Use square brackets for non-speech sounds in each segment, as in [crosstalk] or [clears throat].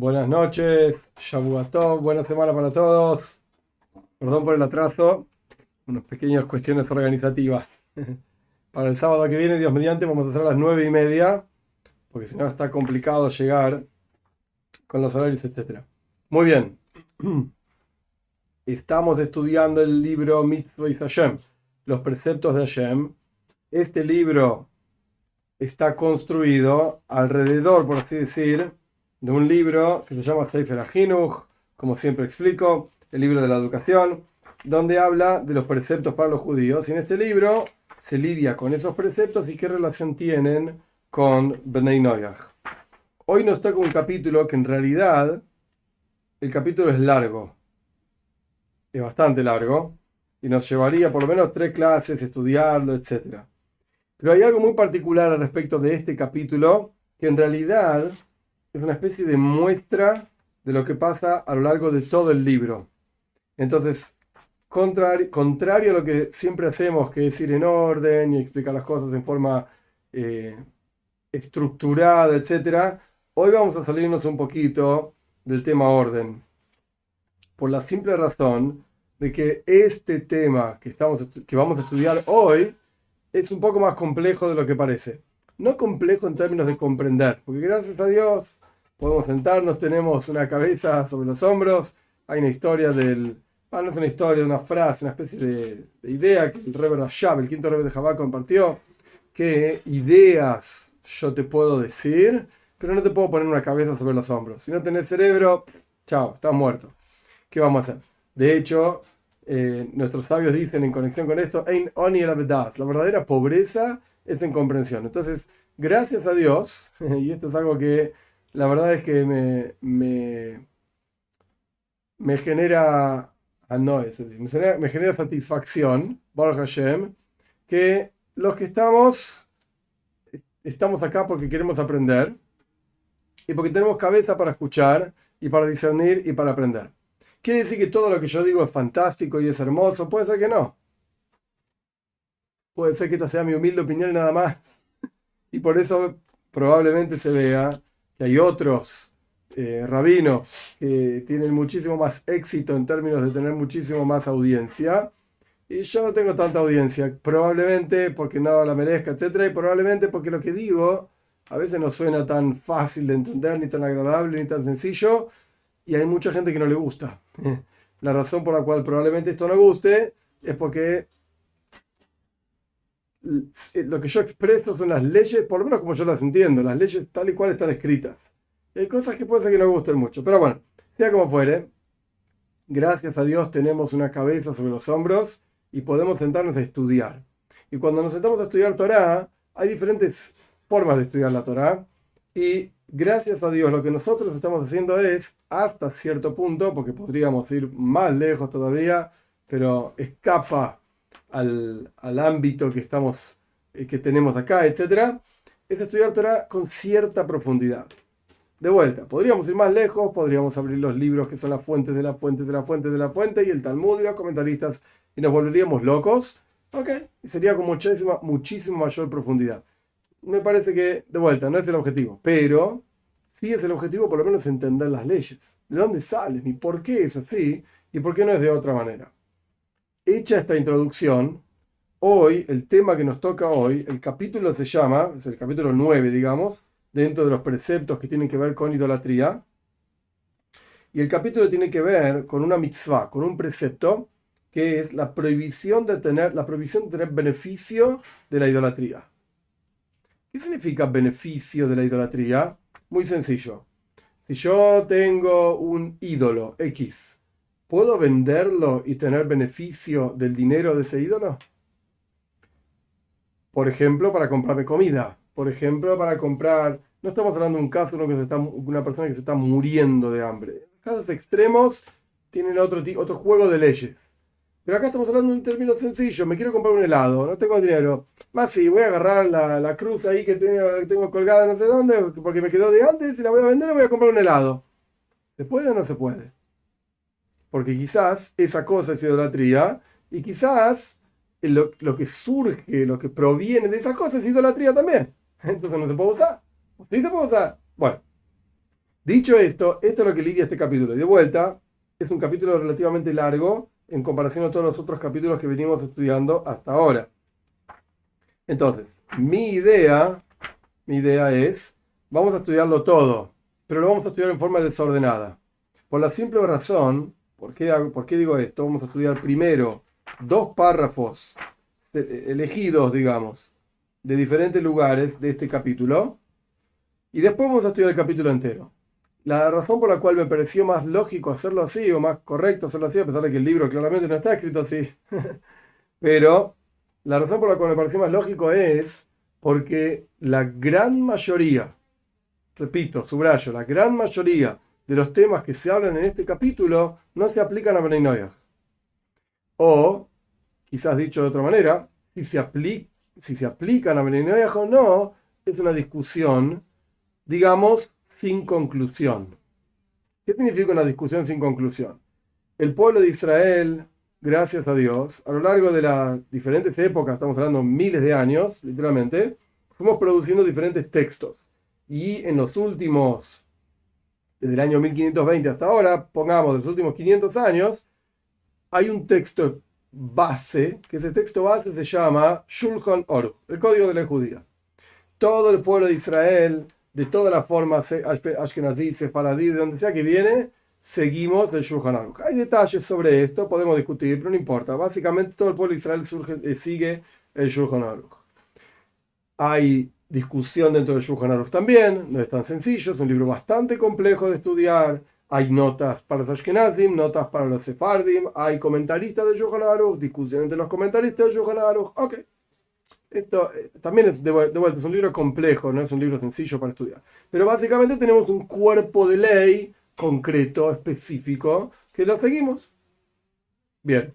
Buenas noches, Shabuatov, buena semana para todos. Perdón por el atraso, unas pequeñas cuestiones organizativas. [laughs] Para el sábado que viene, Dios mediante, vamos a hacer a las nueve y media, porque si no está complicado llegar con los horarios, etc. Muy bien. [clears throat] Estamos estudiando el libro Mitzvah Hashem, los preceptos de Hashem. Este libro está construido alrededor, por así decir, de un libro que se llama Sefer Ahinuch, como siempre explico, el libro de la educación, donde habla de los preceptos para los judíos. Y en este libro se lidia con esos preceptos y qué relación tienen con Bnei Noyach. Hoy nos toca un capítulo que en realidad el capítulo es largo, es bastante largo, y nos llevaría por lo menos tres clases, estudiarlo, etc. Pero hay algo muy particular al respecto de este capítulo, que en realidad es una especie de muestra de lo que pasa a lo largo de todo el libro. Entonces, contrario, a lo que siempre hacemos, que es ir en orden y explicar las cosas en forma eh, estructurada, etc., hoy vamos a salirnos un poquito del tema orden. Por la simple razón de que este tema que, estamos, que vamos a estudiar hoy es un poco más complejo de lo que parece. No complejo en términos de comprender, porque gracias a Dios podemos sentarnos, tenemos una cabeza sobre los hombros, hay una historia del, ah, no es una historia, una frase, una especie de, idea que el Rebbe Rashab, el quinto Rebbe de Jabal, compartió, que ideas yo te puedo decir, pero no te puedo poner una cabeza sobre los hombros. Si no tenés cerebro, chao, estás muerto. ¿Qué vamos a hacer? De hecho, eh, nuestros sabios dicen en conexión con esto, la verdadera pobreza es en comprensión. Entonces, gracias a Dios, [laughs] y esto es algo que la verdad es que me, me, me genera, ah, no, me genera, satisfacción, Baruch Hashem, que los que estamos, estamos acá porque queremos aprender y porque tenemos cabeza para escuchar y para discernir y para aprender. ¿Quiere decir que todo lo que yo digo es fantástico y es hermoso? Puede ser que no. Puede ser que esta sea mi humilde opinión nada más. Y por eso probablemente se vea hay otros eh, rabinos que tienen muchísimo más éxito en términos de tener muchísimo más audiencia. Y yo no tengo tanta audiencia, probablemente porque no la merezca, etc. Y probablemente porque lo que digo a veces no suena tan fácil de entender, ni tan agradable, ni tan sencillo. Y hay mucha gente que no le gusta. [laughs] La razón por la cual probablemente esto no guste es porque lo que yo expreso son las leyes, por lo menos como yo las entiendo, las leyes tal y cual están escritas. hay cosas que puede ser que no gusten mucho, pero bueno, sea como fuere, gracias a Dios tenemos una cabeza sobre los hombros y podemos sentarnos a estudiar. Y cuando nos sentamos a estudiar Torah, hay diferentes formas de estudiar la Torah y gracias a Dios lo que nosotros estamos haciendo es, hasta cierto punto, porque podríamos ir más lejos todavía, pero escapa al, ámbito que, estamos, eh, que tenemos acá, etc., es estudiar Torah con cierta profundidad. De vuelta, podríamos ir más lejos, podríamos abrir los libros que son las fuentes de las fuentes de las fuentes de la fuente y el Talmud y los comentaristas y nos volveríamos locos. Ok, y sería con muchísima, muchísimo mayor profundidad. Me parece que, de vuelta, no es el objetivo, pero sí es el objetivo por lo menos entender las leyes. ¿De dónde salen y por qué es así y por qué no es de otra manera? Hecha esta introducción, hoy, el tema que nos toca hoy, el capítulo se llama, es el capítulo 9, digamos, dentro de los preceptos que tienen que ver con idolatría. Y el capítulo tiene que ver con una mitzvah, con un precepto, que es la prohibición de tener, la prohibición de beneficio de la idolatría. ¿Qué significa beneficio de la idolatría? Muy sencillo. Si yo tengo un ídolo X ¿Puedo venderlo y tener beneficio del dinero de ese ídolo? Por ejemplo, para comprarme comida. Por ejemplo, para comprar... No estamos hablando de un caso de que una persona que se está muriendo de hambre. Casos extremos tienen otro, otro juego de leyes. Pero acá estamos hablando de un término sencillo. Me quiero comprar un helado, no tengo dinero. Más si voy a agarrar la, cruz ahí que tengo, tengo colgada no sé dónde, porque me quedó de antes y la voy a vender y voy a comprar un helado. ¿Se puede o no se puede? Porque quizás esa cosa es idolatría y quizás lo, que surge, lo que proviene de esa cosa es idolatría también. [laughs] Entonces no se puede usar. ¿Sí se puede usar? Bueno, Dicho esto, esto es lo que lidia este capítulo. Y de vuelta, es un capítulo relativamente largo en comparación a todos los otros capítulos que venimos estudiando hasta ahora. Entonces, mi idea, mi idea es, vamos a estudiarlo todo, pero lo vamos a estudiar en forma desordenada. Por la simple razón, ¿por qué, digo esto? Vamos a estudiar primero dos párrafos elegidos, digamos, de diferentes lugares de este capítulo, y después vamos a estudiar el capítulo entero. La razón por la cual me pareció más lógico hacerlo así, o más correcto hacerlo así, a pesar de que el libro claramente no está escrito así, [laughs] pero la razón por la cual me pareció más lógico es porque la gran mayoría, repito, subrayo, la gran mayoría de los temas que se hablan en este capítulo no se aplican a Benay O, quizás dicho de otra manera, si se, si se aplican a Benay o no, es una discusión, digamos, sin conclusión. ¿Qué significa una discusión sin conclusión? El pueblo de Israel, gracias a Dios, a lo largo de las diferentes épocas, estamos hablando miles de años, literalmente, fuimos produciendo diferentes textos. Y en los últimos, desde el año 1520 hasta ahora, pongamos los últimos 500 años, hay un texto base, que ese texto base se llama Shulchan Aruch, el código de la judía. Todo el pueblo de Israel de todas las formas, Ashkenazí, Sefaradí, de donde sea que viene, seguimos el Shulchan Aruch. Hay detalles sobre esto, podemos discutir, pero no importa. Básicamente todo el pueblo de Israel eh, sigue el Shulchan Aruch. Hay discusión dentro del Shulchan Aruch también, no es tan sencillo, es un libro bastante complejo de estudiar. Hay notas para los Ashkenazim, notas para los Sefardim, hay comentaristas de Shulchan Aruch, discusión entre los comentaristas de Shulchan Aruch. Ok, esto eh, también es de, vuelta, es un libro complejo, no es un libro sencillo para estudiar. Pero básicamente tenemos un cuerpo de ley concreto, específico, que lo seguimos. Bien,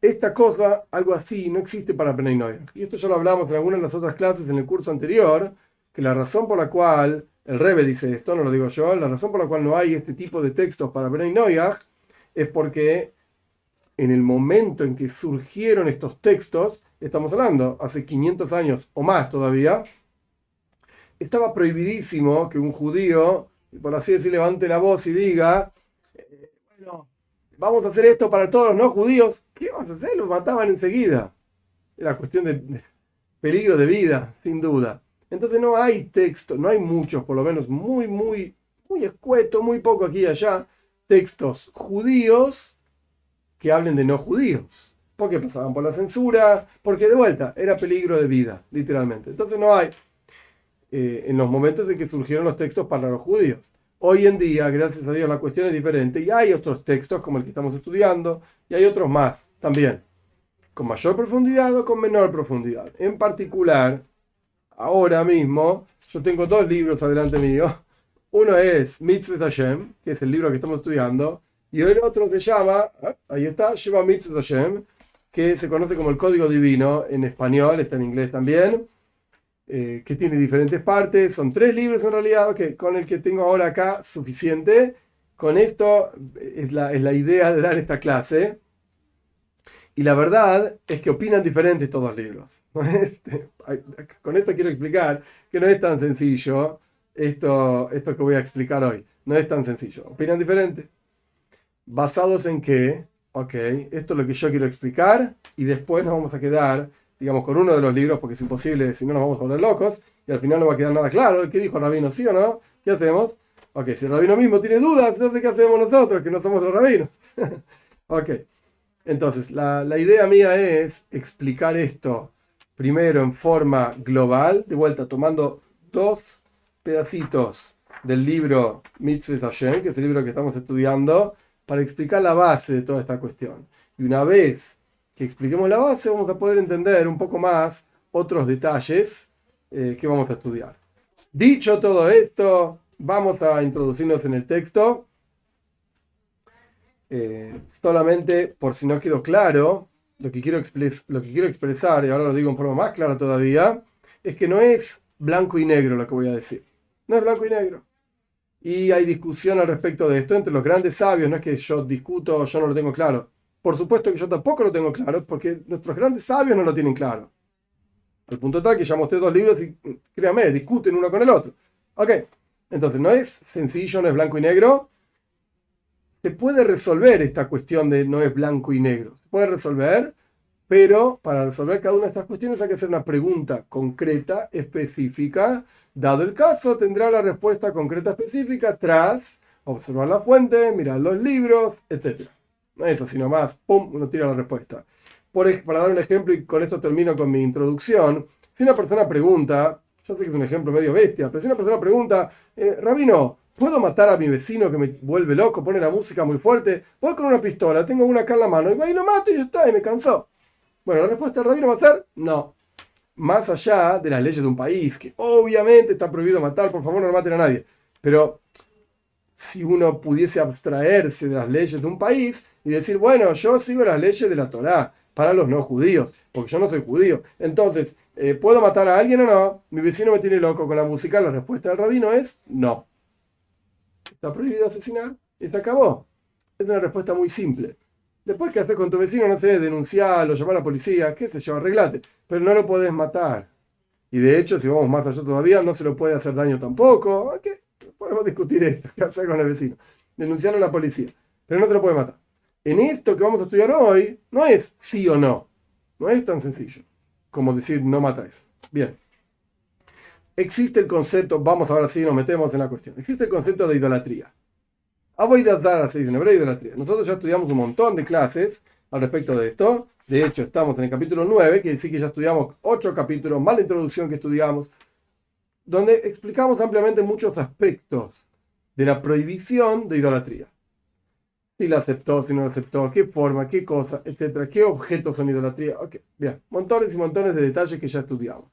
esta cosa, algo así, no existe para Bnei Y esto ya lo hablamos en algunas de las otras clases en el curso anterior, que la razón por la cual, el Rebe dice esto, no lo digo yo, la razón por la cual no hay este tipo de textos para Bnei es porque en el momento en que surgieron estos textos, estamos hablando, hace 500 años o más todavía, estaba prohibidísimo que un judío, por así decir, levante la voz y diga, eh, bueno, vamos a hacer esto para todos los no judíos. ¿Qué vamos a hacer? Los mataban enseguida. Era cuestión de peligro de vida, sin duda. Entonces no hay texto, no hay muchos, por lo menos muy, muy, muy escueto, muy poco aquí y allá, textos judíos que hablen de no judíos porque pasaban por la censura, porque de vuelta era peligro de vida, literalmente. Entonces no hay, eh, en los momentos en que surgieron los textos para los judíos. Hoy en día, gracias a Dios, la cuestión es diferente y hay otros textos como el que estamos estudiando y hay otros más también, con mayor profundidad o con menor profundidad. En particular, ahora mismo, yo tengo dos libros adelante mío. Uno es Mitzvah Hashem, que es el libro que estamos estudiando, y el otro se llama, ah, ahí está, Sheva Mitzvah Hashem, que se conoce como el Código Divino en español, está en inglés también, eh, que tiene diferentes partes, son tres libros en realidad, que con el que tengo ahora acá suficiente. Con esto es la, es la idea de dar esta clase. Y la verdad es que opinan diferentes todos los libros. [laughs] Con esto quiero explicar que no es tan sencillo esto, esto que voy a explicar hoy. No es tan sencillo. Opinan diferente. ¿Basados en qué? ok, esto es lo que yo quiero explicar y después nos vamos a quedar, digamos, con uno de los libros porque es imposible, si no nos vamos a volver locos y al final no va a quedar nada claro. ¿Qué dijo el rabino? ¿Sí o no? ¿Qué hacemos? Ok, si el rabino mismo tiene dudas, sé ¿qué hacemos nosotros, que no somos los rabinos? [laughs] ok, entonces la, idea mía es explicar esto primero en forma global, de vuelta tomando dos pedacitos del libro Mitzvah Hashem, que es el libro que estamos estudiando, para explicar la base de toda esta cuestión. Y una vez que expliquemos la base, vamos a poder entender un poco más otros detalles eh, que vamos a estudiar. Dicho todo esto, vamos a introducirnos en el texto. Eh, solamente por si no quedó claro, lo que, quiero lo que quiero expresar, y ahora lo digo en forma más clara todavía, es que no es blanco y negro lo que voy a decir. No es blanco y negro. Y hay discusión al respecto de esto entre los grandes sabios. No es que yo discuto, yo no lo tengo claro. Por supuesto que yo tampoco lo tengo claro, porque nuestros grandes sabios no lo tienen claro. Al punto tal que ya mostré dos libros y créame, discuten uno con el otro. Ok, Entonces, no es sencillo, no es blanco y negro. Se puede resolver esta cuestión de no es blanco y negro. Se puede resolver, pero para resolver cada una de estas cuestiones hay que hacer una pregunta concreta, específica. Dado el caso, tendrá la respuesta concreta, específica tras observar la fuente, mirar los libros, etc. No es así nomás, ¡pum!, uno tira la respuesta. Por, para dar un ejemplo, y con esto termino con mi introducción, si una persona pregunta, yo sé que es un ejemplo medio bestia, pero si una persona pregunta, eh, Rabino, ¿puedo matar a mi vecino que me vuelve loco, pone la música muy fuerte? Voy con una pistola, tengo una acá en la mano, y ahí lo mato y ya está, y me cansó. Bueno, la respuesta del Rabino va a ser no. Más allá de las leyes de un país, que obviamente está prohibido matar, por favor no maten a nadie. Pero si uno pudiese abstraerse de las leyes de un país y decir, bueno, yo sigo las leyes de la Torá para los no judíos, porque yo no soy judío. Entonces, eh, ¿puedo matar a alguien o no? Mi vecino me tiene loco con la música. La respuesta del rabino es no. ¿Está prohibido asesinar? Y se acabó. Es una respuesta muy simple. Después, ¿qué haces con tu vecino? No sé, denunciarlo, llamar a la policía, qué sé yo, arreglate. Pero no lo podés matar. Y de hecho, si vamos más allá todavía, no se lo puede hacer daño tampoco. ¿Qué? Podemos discutir esto. [laughs] ¿Qué hacer con el vecino? Denunciarlo a la policía. Pero no te lo puede matar. En esto que vamos a estudiar hoy, no es sí o no. No es tan sencillo como decir no matáis. Bien. Existe el concepto, vamos ahora sí, nos metemos en la cuestión. Existe el concepto de idolatría. dar se dice en hebreo idolatría. Nosotros ya estudiamos un montón de clases al respecto de esto. De hecho, estamos en el capítulo 9, que sí que ya estudiamos ocho capítulos, más la introducción que estudiamos, donde explicamos ampliamente muchos aspectos de la prohibición de idolatría si la aceptó, si no la aceptó, qué forma, qué cosa, etcétera, qué objetos son idolatría. Ok, bien, montones y montones de detalles que ya estudiamos.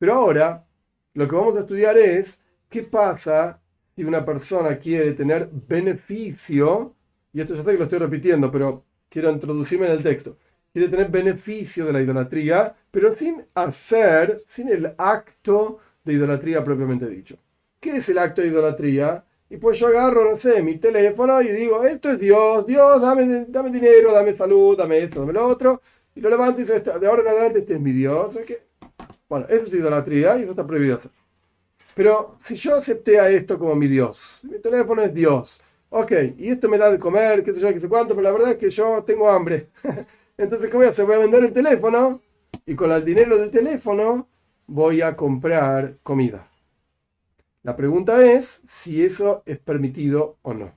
Pero ahora lo que vamos a estudiar es qué pasa si una persona quiere tener beneficio, y esto ya sé que lo estoy repitiendo, pero quiero introducirme en el texto, quiere tener beneficio de la idolatría, pero sin hacer, sin el acto de idolatría propiamente dicho. ¿Qué es el acto de idolatría? Y pues yo agarro, no sé, mi teléfono y digo, esto es Dios, Dios, dame, dame dinero, dame salud, dame esto, dame lo otro. Y lo levanto y digo, de ahora en adelante este es mi Dios. Bueno, eso es idolatría y eso está prohibido hacer. Pero si yo acepté a esto como mi Dios, mi teléfono es Dios, ok, y esto me da de comer, qué sé yo, qué sé cuánto, pero la verdad es que yo tengo hambre. [laughs] Entonces, ¿qué voy a hacer? Voy a vender el teléfono y con el dinero del teléfono voy a comprar comida. La pregunta es si eso es permitido o no.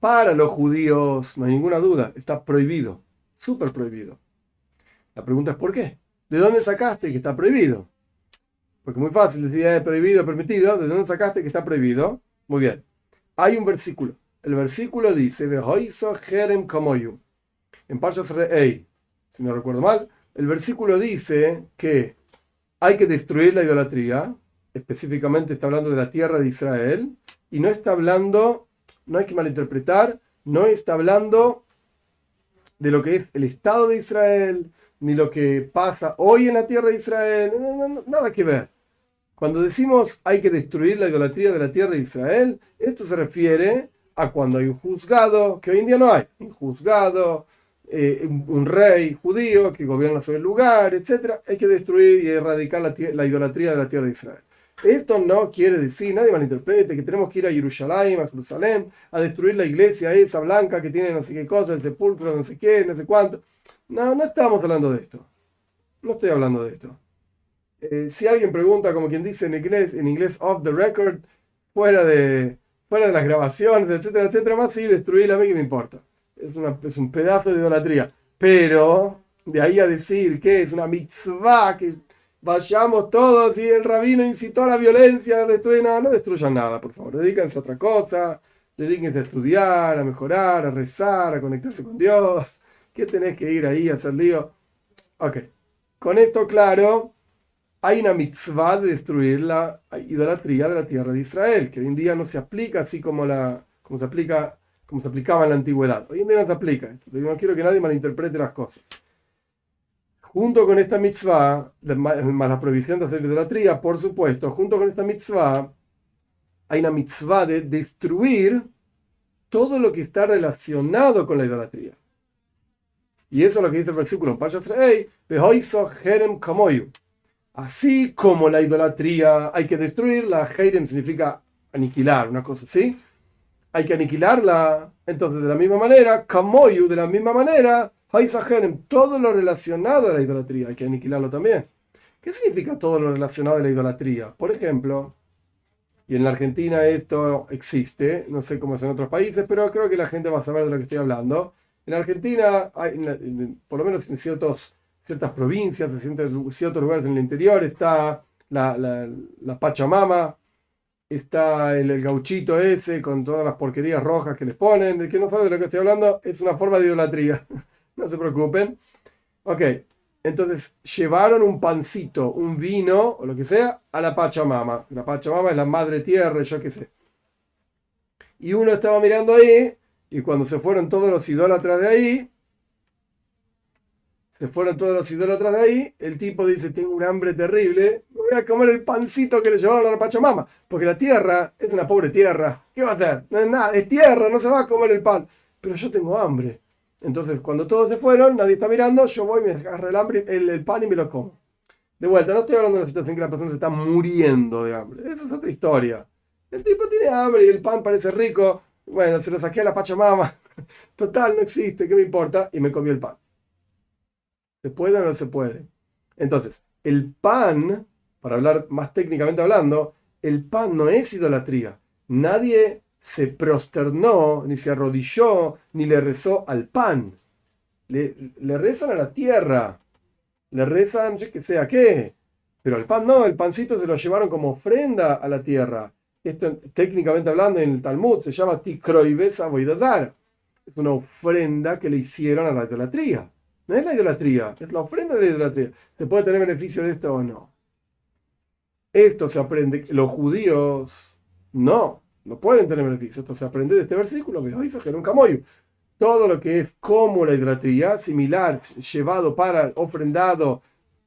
Para los judíos, no hay ninguna duda, está prohibido, súper prohibido. La pregunta es ¿por qué? ¿De dónde sacaste que está prohibido? Porque muy fácil decir es prohibido, permitido. ¿De dónde sacaste que está prohibido? Muy bien. Hay un versículo. El versículo dice, en Parshas Re'ei, si no recuerdo mal, el versículo dice que hay que destruir la idolatría, específicamente está hablando de la tierra de Israel y no está hablando, no hay que malinterpretar, no está hablando de lo que es el Estado de Israel, ni lo que pasa hoy en la tierra de Israel, nada que ver. Cuando decimos hay que destruir la idolatría de la tierra de Israel, esto se refiere a cuando hay un juzgado, que hoy en día no hay, un juzgado, eh, un rey judío que gobierna sobre el lugar, etc. Hay que destruir y erradicar la idolatría de la tierra de Israel. Esto no quiere decir, nadie malinterprete, que tenemos que ir a Jerusalén, a Jerusalén, a destruir la iglesia esa blanca que tiene no sé qué cosa, el sepulcro, no sé qué, no sé cuánto. No, no estamos hablando de esto. No estoy hablando de esto. Eh, si alguien pregunta, como quien dice en inglés, en inglés off the record, fuera de, fuera de las grabaciones, etcétera, etcétera, más, sí, destruirla a mí que me importa. Es, un pedazo de idolatría. Pero, de ahí a decir que es una mitzvah, que vayamos todos y el rabino incitó a la violencia, destruir nada, no destruyan nada, por favor, dedíquense a otra cosa, dedíquense a estudiar, a mejorar, a rezar, a conectarse con Dios, ¿qué tenés que ir ahí a hacer lío? Ok, con esto claro, hay una mitzvah de destruir la idolatría de la tierra de Israel, que hoy en día no se aplica así como, la, como, se, aplica, como se aplicaba en la antigüedad. Hoy en día no se aplica. No quiero que nadie malinterprete las cosas junto con esta mitzvah, más la prohibición de hacer idolatría, por supuesto, junto con esta mitzvah, hay una mitzvah de destruir todo lo que está relacionado con la idolatría. Y eso es lo que dice el versículo Jerem. Así como la idolatría hay que destruirla, Heirem significa aniquilar, una cosa así. Hay que aniquilarla. Entonces, de la misma manera, Kamoyu, de la misma manera, Haisaherem, todo lo relacionado a la idolatría, hay que aniquilarlo también. ¿Qué significa todo lo relacionado a la idolatría? Por ejemplo, y en la Argentina esto existe, no sé cómo es en otros países, pero creo que la gente va a saber de lo que estoy hablando. En Argentina, hay, por lo menos en ciertos, ciertas provincias, en ciertos, lugares en el interior, está la, la, Pachamama, está el, gauchito ese con todas las porquerías rojas que les ponen. El que no sabe de lo que estoy hablando es una forma de idolatría. [laughs] no se preocupen. Ok, entonces llevaron un pancito, un vino o lo que sea a la Pachamama. La Pachamama es la madre tierra, yo qué sé. Y uno estaba mirando ahí y cuando se fueron todos los idólatras de ahí, se fueron todos los idólatras de ahí, el tipo dice, tengo un hambre terrible, voy a comer el pancito que le llevaron a la Pachamama, porque la tierra es una pobre tierra. ¿Qué va a hacer? No es nada, es tierra, no se va a comer el pan. Pero yo tengo hambre. Entonces, cuando todos se fueron, nadie está mirando, yo voy, me agarro el, hambre, el, pan y me lo como. De vuelta, no estoy hablando de una situación que la persona se está muriendo de hambre. Esa es otra historia. El tipo tiene hambre y el pan parece rico. Bueno, se lo saqué a la Pachamama. Total, no existe, ¿qué me importa? Y me comió el pan. ¿Se puede o no se puede? Entonces, el pan, para hablar más técnicamente hablando, el pan no es idolatría. Nadie se prosternó, ni se arrodilló, ni le rezó al pan. Le, rezan a la tierra. Le rezan, yo que sé a qué. Pero al pan no, el pancito se lo llevaron como ofrenda a la tierra. Esto, técnicamente hablando, en el Talmud se llama Tikroibesa Boidazar. Es una ofrenda que le hicieron a la idolatría. No es la idolatría, es la ofrenda de la idolatría. ¿Se puede tener beneficio de esto o no? Esto se aprende. Los judíos no no pueden tener beneficio. Esto se aprende de este versículo, Todo lo que es como la idolatría, similar, llevado para, ofrendado,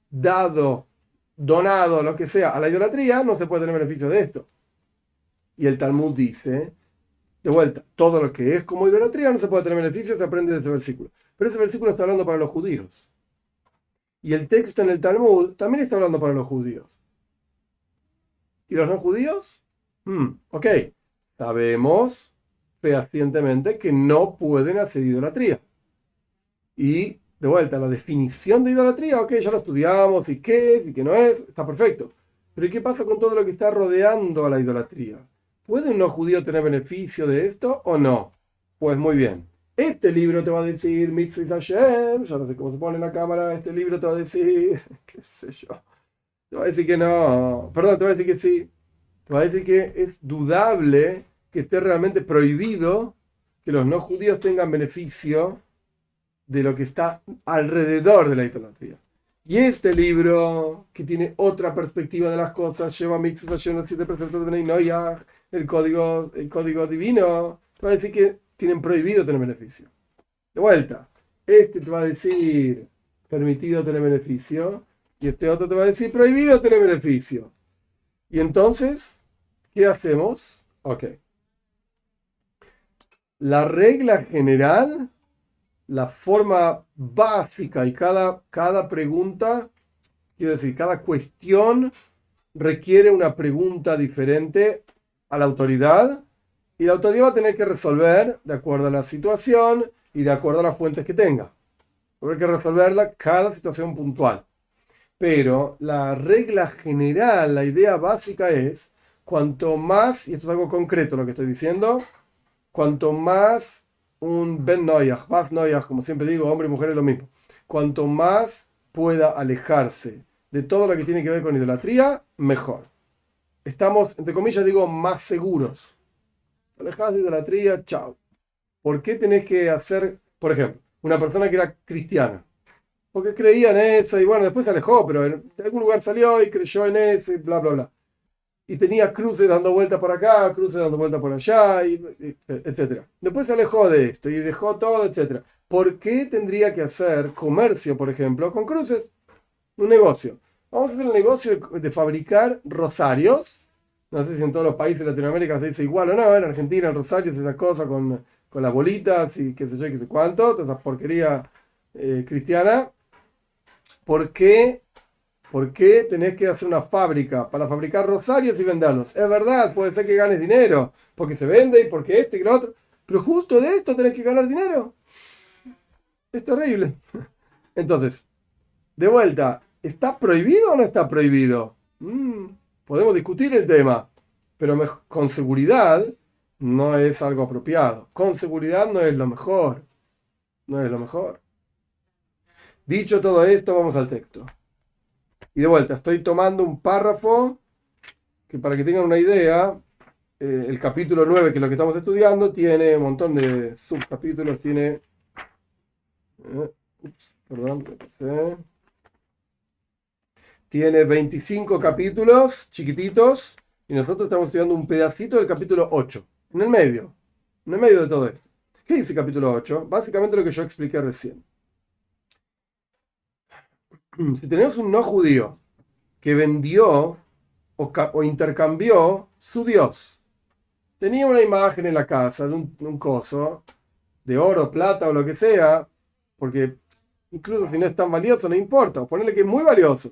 dado, donado, lo que sea, a la idolatría, no se puede tener beneficio de esto. Y el Talmud dice, de vuelta, todo lo que es como idolatría no se puede tener beneficio, se aprende de este versículo. Pero ese versículo está hablando para los judíos. Y el texto en el Talmud también está hablando para los judíos. ¿Y los no judíos? Hmm, ok, sabemos fehacientemente que no pueden hacer idolatría. Y de vuelta, la definición de idolatría, ok, ya lo estudiamos, y qué es y qué no es, está perfecto. Pero ¿qué pasa con todo lo que está rodeando a la idolatría? ¿Puede un no judío tener beneficio de esto o no? Pues muy bien. Este libro te va a decir Mitzvah Hashem, yo no sé cómo se pone en la cámara, este libro te va a decir, [laughs] qué sé yo. Te va a decir que no, perdón, te va a decir que sí. Te va a decir que es dudable que esté realmente prohibido que los no judíos tengan beneficio de lo que está alrededor de la idolatría. Y este libro, que tiene otra perspectiva de las cosas, lleva mitzvah, lleva siete preceptos de el código, el código divino, te va a decir que tienen prohibido tener beneficio. De vuelta, este te va a decir permitido tener beneficio, y este otro te va a decir prohibido tener beneficio. Y entonces, ¿qué hacemos? Ok. La regla general, la forma básica y cada, cada pregunta, quiero decir, cada cuestión requiere una pregunta diferente a la autoridad y la autoridad va a tener que resolver de acuerdo a la situación y de acuerdo a las fuentes que tenga. Habrá que resolverla cada situación puntual. Pero la regla general, la idea básica es, cuanto más, y esto es algo concreto lo que estoy diciendo, cuanto más un Ben Noyach, Bas Noyach, como siempre digo, hombre y mujer es lo mismo, cuanto más pueda alejarse de todo lo que tiene que ver con idolatría, mejor. Estamos, entre comillas, digo, más seguros. Alejadas de idolatría, chao. ¿Por qué tenés que hacer, por ejemplo, una persona que era cristiana? porque creía en eso y bueno, después se alejó, pero en algún lugar salió y creyó en eso y bla, bla, bla. Y tenía cruces dando vueltas por acá, cruces dando vueltas por allá, y, etc. Después se alejó de esto y dejó todo, etc. ¿Por qué tendría que hacer comercio, por ejemplo, con cruces? Un negocio. Vamos a hacer el negocio de, fabricar rosarios. No sé si en todos los países de Latinoamérica se dice igual o no. En Argentina, el rosario es esa cosa con, con las bolitas y qué sé yo, qué sé cuánto, toda esa porquería eh, cristiana. ¿Por qué ¿Por qué tenés que hacer una fábrica para fabricar rosarios y venderlos? Es verdad, puede ser que ganes dinero, porque se vende y porque este y lo otro, pero justo de esto tenés que ganar dinero. Es terrible. [laughs] Entonces, de vuelta, ¿está prohibido o no está prohibido? Mm, podemos discutir el tema, pero con seguridad no es algo apropiado. Con seguridad no es lo mejor. No es lo mejor. Dicho todo esto, vamos al texto. Y de vuelta, estoy tomando un párrafo que para que tengan una idea, eh, el capítulo 9, que es lo que estamos estudiando, tiene un montón de subcapítulos, tiene... Eh, perdón, tiene 25 capítulos chiquititos y nosotros estamos estudiando un pedacito del capítulo 8, en el medio, en el medio de todo esto. ¿Qué dice el capítulo 8? Básicamente lo que yo expliqué recién. [clears throat] Si tenemos un no judío que vendió o, intercambió su Dios, tenía una imagen en la casa de un, coso, de oro, plata o lo que sea, porque incluso si no es tan valioso, no importa, ponerle que es muy valioso,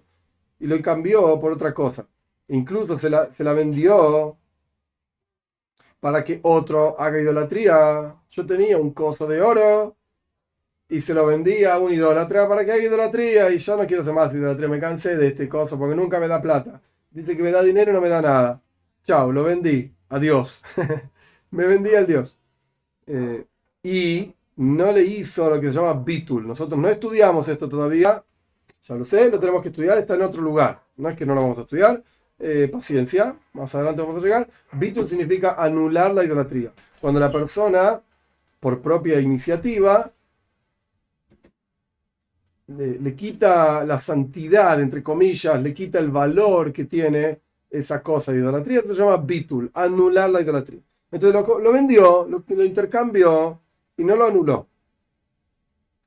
y lo cambió por otra cosa. Incluso se la, vendió para que otro haga idolatría. Yo tenía un coso de oro y se lo vendía a un idólatra para que haga idolatría y yo no quiero hacer más idolatría, me cansé de este coso porque nunca me da plata. Dice que me da dinero y no me da nada. Chao, lo vendí. Adiós. [laughs] me vendí al Dios. Eh, y no le hizo lo que se llama bitul. Nosotros no estudiamos esto todavía. Ya lo sé, lo tenemos que estudiar, está en otro lugar. No es que no lo vamos a estudiar. Eh, paciencia, más adelante vamos a llegar. Bitul significa anular la idolatría. Cuando la persona, por propia iniciativa, le, quita la santidad, entre comillas, le quita el valor que tiene esa cosa de idolatría, se llama bitul, anular la idolatría. Entonces lo, vendió, lo, lo intercambió y no lo anuló.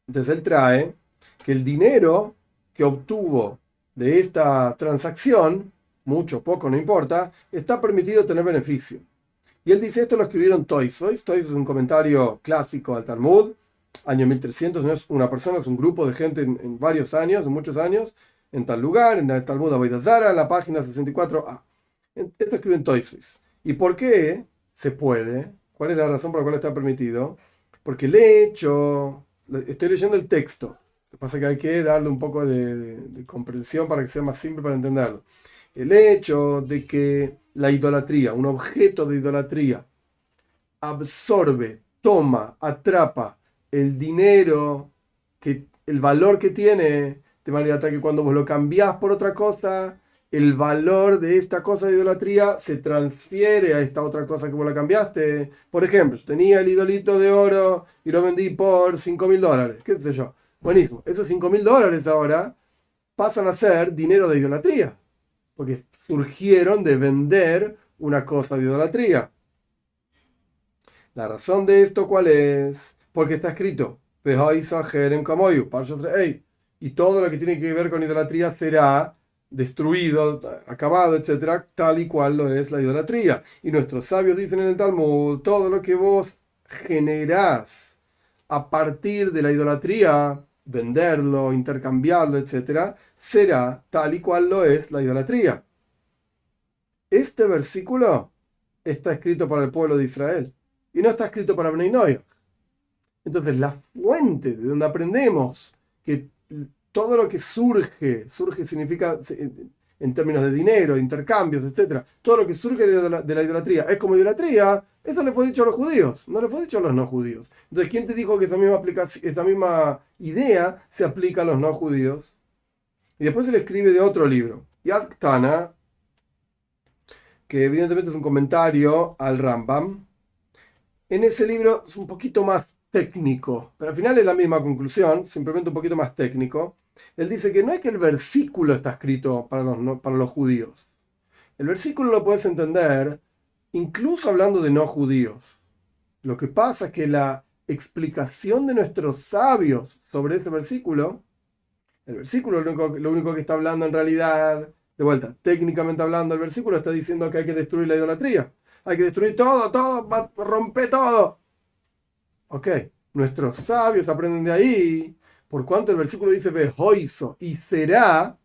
Entonces él trae que el dinero que obtuvo de esta transacción, mucho, poco, no importa, está permitido tener beneficio. Y él dice, esto lo escribieron Toys. Toys es un comentario clásico al Talmud, año 1300, no es una persona, es un grupo de gente en, varios años, en muchos años, en tal lugar, en el Talmud Abaidazara, en la página 64a. Esto escriben Toys. ¿Y por qué se puede? ¿Cuál es la razón por la cual está permitido? Porque el hecho, estoy leyendo el texto, lo que pasa es que hay que darle un poco de, comprensión para que sea más simple para entenderlo. El hecho de que la idolatría, un objeto de idolatría, absorbe, toma, atrapa el dinero, que, el valor que tiene, de manera tal que cuando vos lo cambiás por otra cosa, el valor de esta cosa de idolatría se transfiere a esta otra cosa que vos la cambiaste. Por ejemplo, tenía el idolito de oro y lo vendí por 5 mil dólares, qué sé yo. Buenísimo. Esos 5 mil dólares ahora pasan a ser dinero de idolatría, porque surgieron de vender una cosa de idolatría. La razón de esto, ¿cuál es? Porque está escrito, y todo lo que tiene que ver con idolatría será destruido, acabado, etcétera, tal y cual lo es la idolatría. Y nuestros sabios dicen en el Talmud, todo lo que vos generás a partir de la idolatría, venderlo, intercambiarlo, etcétera, será tal y cual lo es la idolatría. Este versículo está escrito para el pueblo de Israel y no está escrito para Bnei Entonces, la fuente de donde aprendemos que todo lo que surge, surge significa en términos de dinero, intercambios, etcétera, todo lo que surge de la, idolatría es como idolatría, eso le fue dicho a los judíos, no le fue dicho a los no judíos. Entonces, ¿quién te dijo que esa misma, esa misma idea se aplica a los no judíos? Y después se le escribe de otro libro, Yaktana, que evidentemente es un comentario al Rambam. En ese libro es un poquito más técnico, pero al final es la misma conclusión, simplemente un poquito más técnico. Él dice que no es que el versículo está escrito para los, para los judíos. El versículo lo puedes entender incluso hablando de no judíos. Lo que pasa es que la explicación de nuestros sabios sobre ese versículo, el versículo lo único, lo único que está hablando en realidad, de vuelta, técnicamente hablando, el versículo está diciendo que hay que destruir la idolatría. Hay que destruir todo, todo, romper todo. Ok, nuestros sabios aprenden de ahí por cuanto el versículo dice Behoiso y será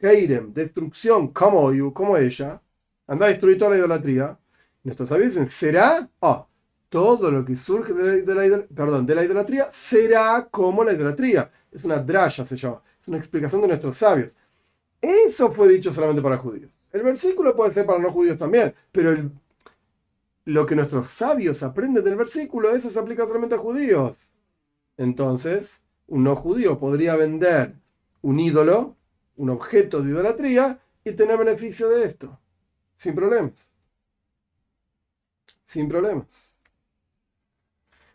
Heirem, destrucción, como, ella, anda a destruir toda la idolatría. Nuestros sabios dicen, será, oh, todo lo que surge de la, perdón, de la idolatría será como la idolatría. Es una draya, se llama. Es una explicación de nuestros sabios. Eso fue dicho solamente para judíos. El versículo puede ser para no judíos también, pero lo que nuestros sabios aprenden del versículo, eso se aplica solamente a judíos. Entonces, un no judío podría vender un ídolo, un objeto de idolatría, y tener beneficio de esto. Sin problemas. Sin problemas.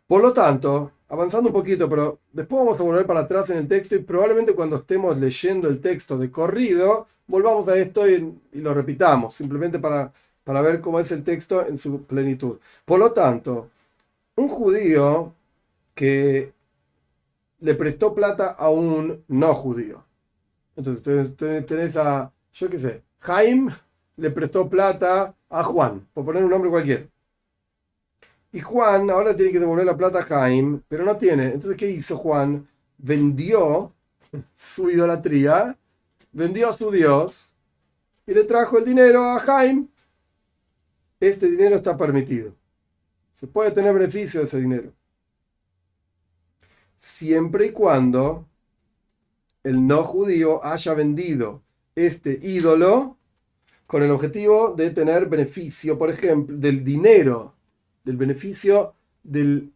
Por lo tanto, avanzando un poquito, pero después vamos a volver para atrás en el texto y probablemente cuando estemos leyendo el texto de corrido, volvamos a esto y, lo repitamos, simplemente para, para ver cómo es el texto en su plenitud. Por lo tanto, un judío que le prestó plata a un no judío. Entonces tenés a, yo qué sé, Jaime le prestó plata a Juan, por poner un nombre cualquiera. Y Juan ahora tiene que devolver la plata a Jaime, pero no tiene. Entonces, ¿qué hizo Juan? Vendió [laughs] su idolatría, vendió a su Dios y le trajo el dinero a Jaime. Este dinero está permitido. Se puede tener beneficio de ese dinero. Siempre y cuando el no judío haya vendido este ídolo con el objetivo de tener beneficio, por ejemplo, del dinero del beneficio del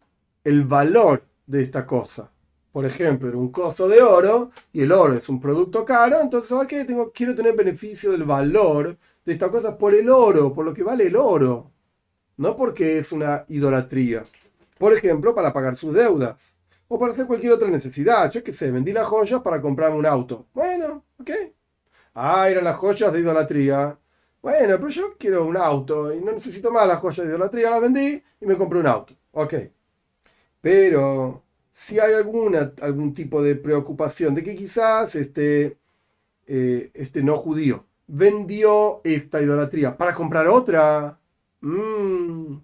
el valor de esta cosa. Por ejemplo, era un costo de oro y el oro es un producto caro, entonces ahora tengo, quiero tener beneficio del valor de esta cosa por el oro, por lo que vale el oro, no porque es una idolatría. Por ejemplo, para pagar sus deudas o para hacer cualquier otra necesidad. Yo qué sé, vendí las joyas para comprarme un auto. Bueno, ok. Ah, eran las joyas de idolatría. Bueno, pero yo quiero un auto y no necesito más las joyas de idolatría, las vendí y me compré un auto. Ok. Pero si hay alguna, algún tipo de preocupación de que quizás este, eh, este no judío vendió esta idolatría para comprar otra. Mm,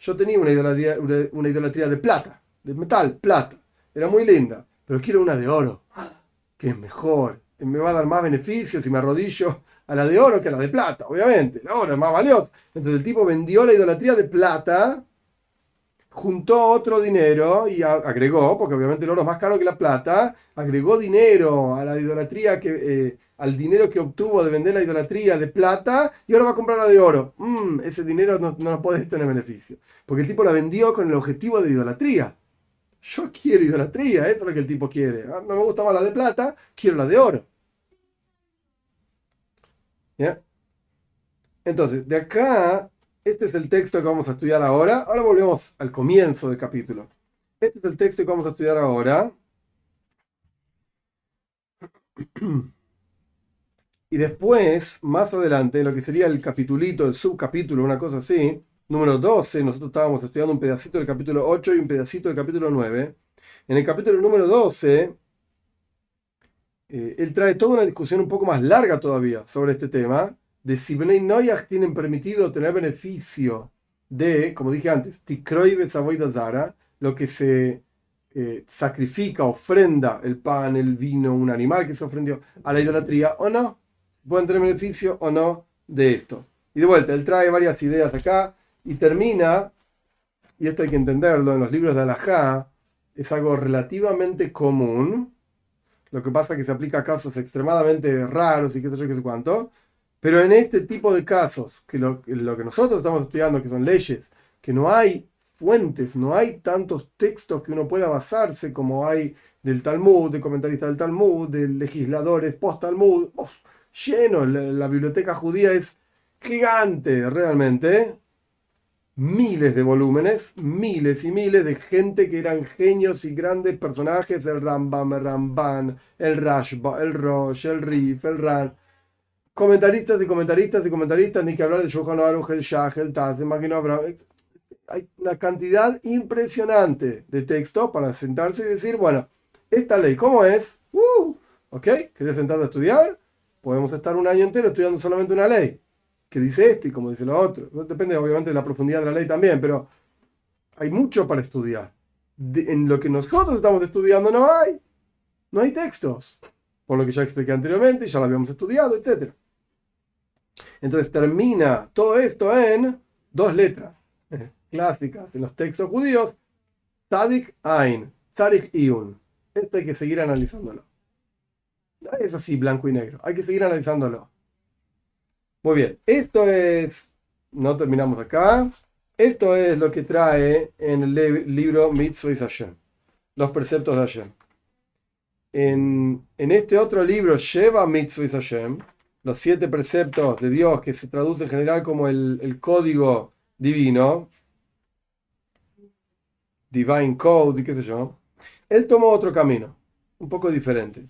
yo tenía una idolatría, una idolatría de plata, de metal, plata. Era muy linda, pero quiero una de oro, que es mejor, me va a dar más beneficios si me arrodillo a la de oro que a la de plata, obviamente. La oro es más valiosa. Entonces el tipo vendió la idolatría de plata, juntó otro dinero y agregó, porque obviamente el oro es más caro que la plata, agregó dinero a la idolatría que... Eh, al dinero que obtuvo de vender la idolatría de plata y ahora va a comprar la de oro. Mm, ese dinero no, no puede tener beneficio. Porque el tipo la vendió con el objetivo de idolatría. Yo quiero idolatría, esto es lo que el tipo quiere. Ah, no me gusta más la de plata, quiero la de oro. Entonces, de acá, este es el texto que vamos a estudiar ahora. Ahora volvemos al comienzo del capítulo. Este es el texto que vamos a estudiar ahora. [clears throat] Y después, más adelante, lo que sería el capitulito, el subcapítulo, una cosa así, número 12, nosotros estábamos estudiando un pedacito del capítulo 8 y un pedacito del capítulo 9. En el capítulo número 12 eh, él trae toda una discusión un poco más larga todavía sobre este tema, de si Bnei Noyach tienen permitido tener beneficio de, como dije antes, Tikroy Zara, lo que se eh, sacrifica, ofrenda, el pan, el vino, un animal que se ofrendió a la idolatría, o no, pueden tener beneficio o no de esto. Y de vuelta, él trae varias ideas acá y termina, y esto hay que entenderlo, en los libros de Alajá, es algo relativamente común, lo que pasa es que se aplica a casos extremadamente raros y qué sé yo, qué sé cuánto. Pero en este tipo de casos, que lo, que nosotros estamos estudiando, que son leyes, que no hay fuentes, no hay tantos textos que uno pueda basarse como hay del Talmud, de comentaristas del Talmud, de legisladores post-Talmud, lleno, la, biblioteca judía es gigante realmente miles de volúmenes, miles y miles de gente que eran genios y grandes personajes, el Rambam, el Ramban, el Rashba, el Rosh, el Rif, el Ran, comentaristas y comentaristas y comentaristas, ni que hablar de Johan Aruj, el Shah, el Taz, el Abraham. Hay una cantidad impresionante de texto para sentarse y decir, bueno, esta ley, ¿cómo es? Uh, ¿Ok? ¿Querés sentarte a estudiar? Podemos estar un año entero estudiando solamente una ley que dice este y como dice lo otro. Depende obviamente de la profundidad de la ley también, pero hay mucho para estudiar. en lo que nosotros estamos estudiando no hay. No hay textos. por lo que ya expliqué anteriormente, ya lo habíamos estudiado, etc. Entonces termina todo esto en dos letras clásicas en los textos judíos, Tzadik Ain, Tzadik Iun. Esto hay que seguir analizándolo. Es así, blanco y negro. Hay que seguir analizándolo. Muy bien, esto es, no terminamos acá. Esto es lo que trae en el libro Mitzvah Hashem, los preceptos de Hashem. En, este otro libro, Sheva Mitzvah Hashem, los siete preceptos de Dios, que se traduce en general como el, el código divino, Divine Code y qué sé yo, él tomó otro camino, un poco diferente.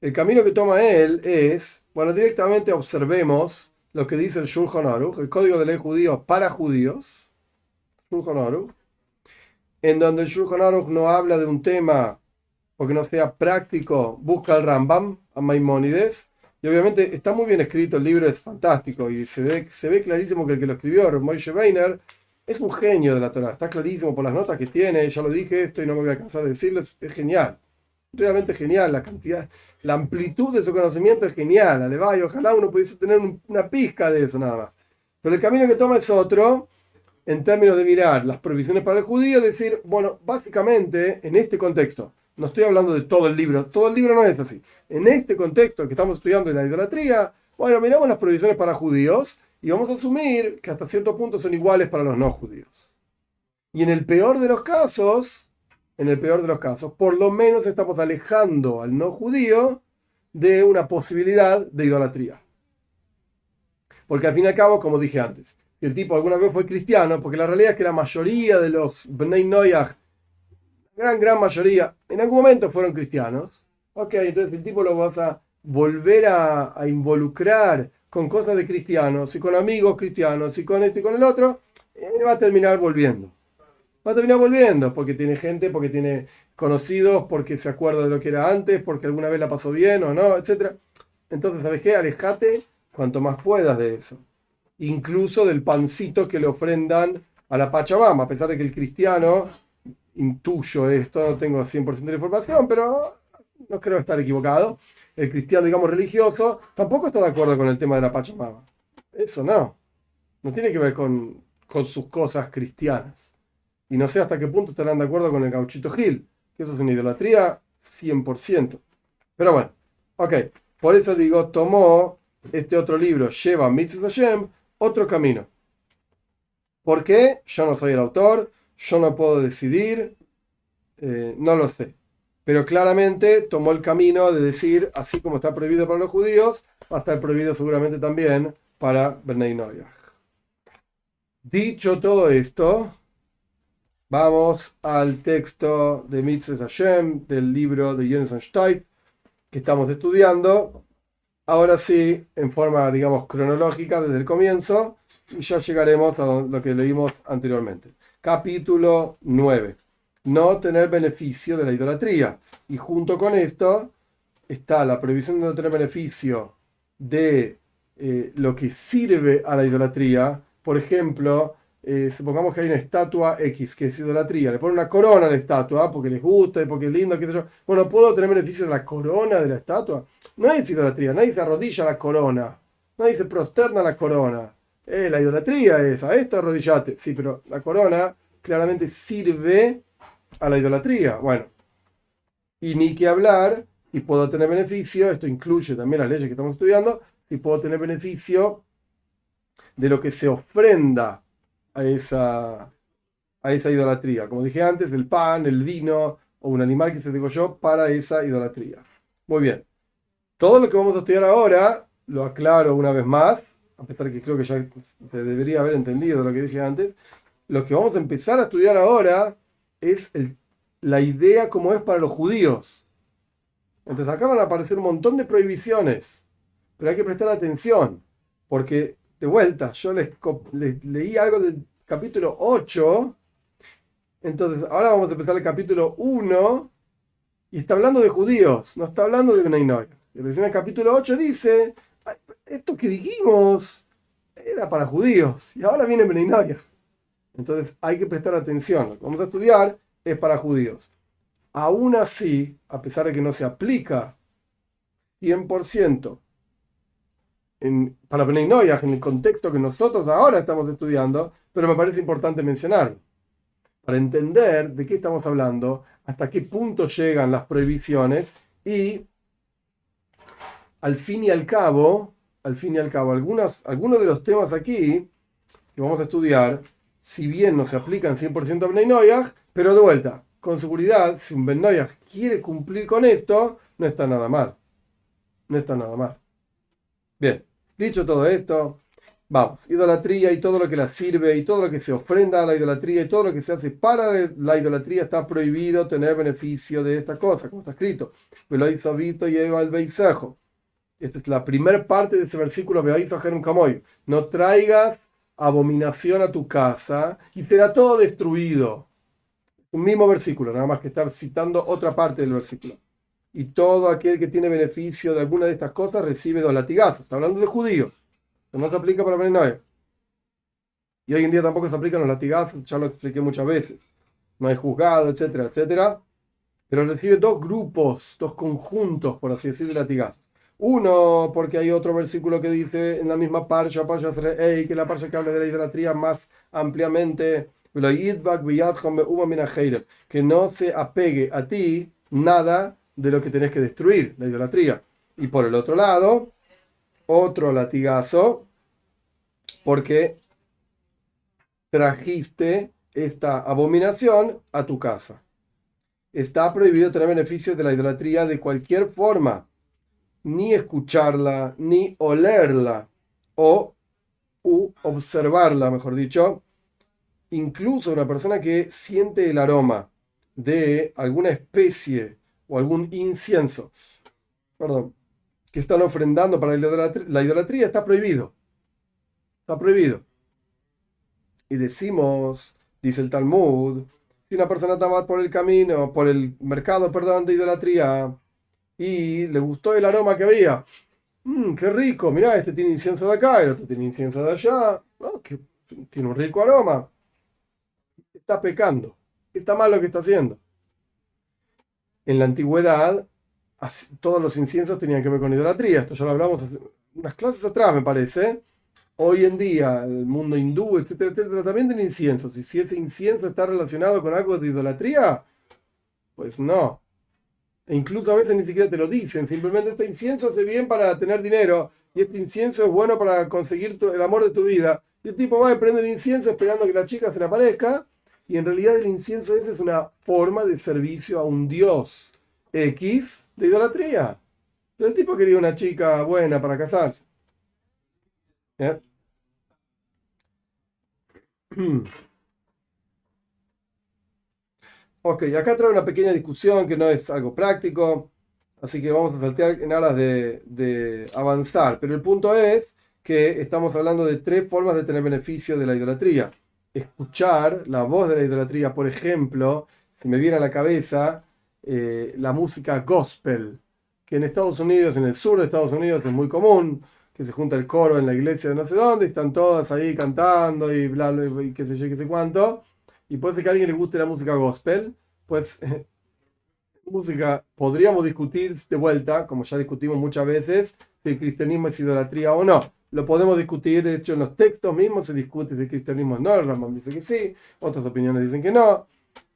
El camino que toma él es, bueno, directamente observemos lo que dice el Shulchan Aruch, el código de ley judío para judíos, Shulchan Aruch, en donde el Shulchan Aruch no habla de un tema porque no sea práctico, busca el Rambam, a Maimónides, y obviamente está muy bien escrito, el libro es fantástico y se ve, se ve clarísimo que el que lo escribió, Moshe Weiner, es un genio de la Torah, está clarísimo por las notas que tiene, ya lo dije esto y no me voy a cansar de decirlo, es, genial, realmente genial, la cantidad, la amplitud de su conocimiento es genial, y ojalá uno pudiese tener una pizca de eso nada más. Pero el camino que toma es otro, en términos de mirar las provisiones para el judío, decir, bueno, básicamente en este contexto, no estoy hablando de todo el libro, todo el libro no es así, en este contexto que estamos estudiando la idolatría, bueno, miramos las provisiones para judíos y vamos a asumir que hasta cierto punto son iguales para los no judíos. Y en el peor de los casos, en el peor de los casos, por lo menos estamos alejando al no judío de una posibilidad de idolatría. Porque al fin y al cabo, como dije antes, el tipo alguna vez fue cristiano, porque la realidad es que la mayoría de los Bnei Noyach, gran, gran mayoría, en algún momento fueron cristianos, ok, entonces el tipo lo vas a volver a, a involucrar con cosas de cristianos y con amigos cristianos y con esto y con el otro, eh, va a terminar volviendo. Va a terminar volviendo porque tiene gente, porque tiene conocidos, porque se acuerda de lo que era antes, porque alguna vez la pasó bien o no, etc. Entonces, ¿sabes qué? Alejate cuanto más puedas de eso. Incluso del pancito que le ofrendan a la Pachamama, a pesar de que el cristiano, intuyo esto, no tengo 100% de información, pero no creo estar equivocado el cristiano, digamos, religioso, tampoco está de acuerdo con el tema de la Pachamama. Eso no. No tiene que ver con, con sus cosas cristianas. Y no sé hasta qué punto estarán de acuerdo con el gauchito Gil, que eso es una idolatría 100%. Pero bueno, ok. Por eso digo, tomó este otro libro, lleva Mitzvah Hashem, otro camino. ¿Por qué? Yo no soy el autor, yo no puedo decidir, eh, no lo sé pero claramente tomó el camino de decir, así como está prohibido para los judíos, va a estar prohibido seguramente también para Bernay. Dicho todo esto, vamos al texto de Mitzvah Hashem, del libro de Jensen Stein, que estamos estudiando. Ahora sí, en forma, digamos, cronológica desde el comienzo, y ya llegaremos a lo que leímos anteriormente. Capítulo 9 no tener beneficio de la idolatría. Y junto con esto está la prohibición de no tener beneficio de eh, lo que sirve a la idolatría. Por ejemplo, eh, supongamos que hay una estatua X que es idolatría, le ponen una corona a la estatua porque les gusta y porque es lindo, qué sé yo. Bueno, ¿puedo tener beneficio de la corona de la estatua? No es idolatría, nadie se arrodilla a la corona, nadie se prosterna a la corona. Eh, la idolatría es a esto arrodillate. Sí, pero la corona claramente sirve a la idolatría. Bueno, y ni que hablar, y puedo tener beneficio, esto incluye también las leyes que estamos estudiando, si puedo tener beneficio de lo que se ofrenda a esa, a esa idolatría. Como dije antes, el pan, el vino o un animal que se yo para esa idolatría. Muy bien. Todo lo que vamos a estudiar ahora, lo aclaro una vez más, a pesar que creo que ya se debería haber entendido lo que dije antes, lo que vamos a empezar a estudiar ahora es la idea como es para los judíos. Entonces acá van a aparecer un montón de prohibiciones, pero hay que prestar atención, porque de vuelta, yo les, leí algo del capítulo 8, entonces ahora vamos a empezar el capítulo 1, y está hablando de judíos, no está hablando de Benay Y en el capítulo 8 dice, esto que dijimos era para judíos, y ahora viene Benay entonces hay que prestar atención. Lo que vamos a estudiar es para judíos. Aún así, a pesar de que no se aplica 100% para Bnei en el contexto que nosotros ahora estamos estudiando, pero me parece importante mencionarlo. Para entender de qué estamos hablando, hasta qué punto llegan las prohibiciones y al fin y al cabo, al fin y al cabo, algunos, algunos de los temas aquí que vamos a estudiar, si bien no se aplican 100% a Bnei pero de vuelta, con seguridad, si un Ben quiere cumplir con esto, no está nada mal. No está nada mal. Bien, dicho todo esto, vamos, idolatría y todo lo que la sirve y todo lo que se ofrenda a la idolatría y todo lo que se hace para la idolatría está prohibido tener beneficio de esta cosa, como está escrito. Me lo hizo Vito y Eva el Beisajo. Esta es la primera parte de ese versículo, un camoy. No traigas abominación a tu casa y será todo destruido un mismo versículo, nada más que estar citando otra parte del versículo. Y todo aquel que tiene beneficio de alguna de estas cosas recibe dos latigazos. Está hablando de judíos. no se aplica para Beninoe. Y hoy en día tampoco se aplican los latigazos, ya lo expliqué muchas veces. No hay juzgado, etcétera, etcétera. Pero recibe dos grupos, dos conjuntos, por así decir, de latigazos. Uno, porque hay otro versículo que dice en la misma parsha 3, que la parsha que habla de la idolatría más ampliamente que no se apegue a ti nada de lo que tenés que destruir, la idolatría. Y por el otro lado, otro latigazo, porque trajiste esta abominación a tu casa. Está prohibido tener beneficios de la idolatría de cualquier forma, ni escucharla, ni olerla, o observarla, mejor dicho, incluso una persona que siente el aroma de alguna especie o algún incienso, perdón, que están ofrendando para la idolatría, está prohibido. Está prohibido. Y decimos, dice el Talmud, si una persona estaba por el camino, por el mercado, perdón, de idolatría, y le gustó el aroma que había, mmm, qué rico, mirá, este tiene incienso de acá, el otro tiene incienso de allá, que tiene un rico aroma está pecando, está mal lo que está haciendo. En la antigüedad, todos los inciensos tenían que ver con idolatría. Esto ya lo hablamos unas clases atrás, me parece. Hoy en día, el mundo hindú, etcétera, etcétera, también tiene inciensos. Y si ese incienso está relacionado con algo de idolatría, pues no. E incluso a veces ni siquiera te lo dicen. Simplemente este incienso es bien para tener dinero. Y este incienso es bueno para conseguir el amor de tu vida. Y el tipo va a prender el incienso esperando que la chica se le aparezca y en realidad el incienso es una forma de servicio a un dios X de idolatría. el tipo quería una chica buena para casarse. [clears throat] Ok, acá trae una pequeña discusión que no es algo práctico, así que vamos a saltear en aras de, de avanzar. Pero el punto es que estamos hablando de tres formas de tener beneficio de la idolatría escuchar la voz de la idolatría, por ejemplo, se me viene a la cabeza eh, la música gospel, que en Estados Unidos, en el sur de Estados Unidos, es muy común, que se junta el coro en la iglesia de no sé dónde, y están todas ahí cantando y bla, bla, y qué sé yo, qué sé cuánto. Y puede ser que a alguien le guste la música gospel, pues [laughs] música, podríamos discutir de vuelta, como ya discutimos muchas veces, si el cristianismo es idolatría o no lo podemos discutir, de hecho en los textos mismos se discute si el cristianismo no, el Ramón dice que sí, otras opiniones dicen que no,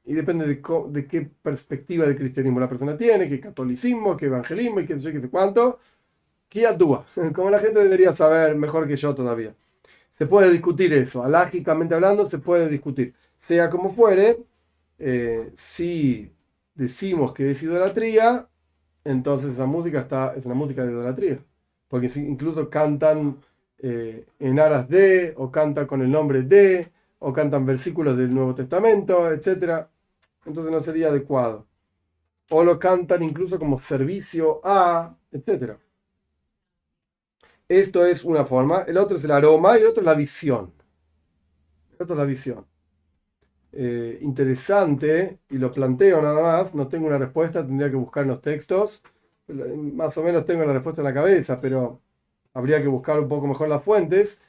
y depende de, de qué perspectiva de cristianismo la persona tiene, qué catolicismo, qué evangelismo y qué sé yo, qué sé cuánto, qué actúa, [laughs] como la gente debería saber mejor que yo todavía. Se puede discutir eso, alágicamente hablando se puede discutir, sea como fuere, eh, si decimos que es idolatría, entonces esa música está, es una música de idolatría porque incluso cantan eh, en aras de, o cantan con el nombre de, o cantan versículos del Nuevo Testamento, etc. Entonces no sería adecuado. O lo cantan incluso como servicio a, etc. Esto es una forma. El otro es el aroma y el otro es la visión. El otro es la visión. Eh, interesante, y lo planteo nada más, no tengo una respuesta, tendría que buscar en los textos más o menos tengo la respuesta en la cabeza, pero habría que buscar un poco mejor las fuentes.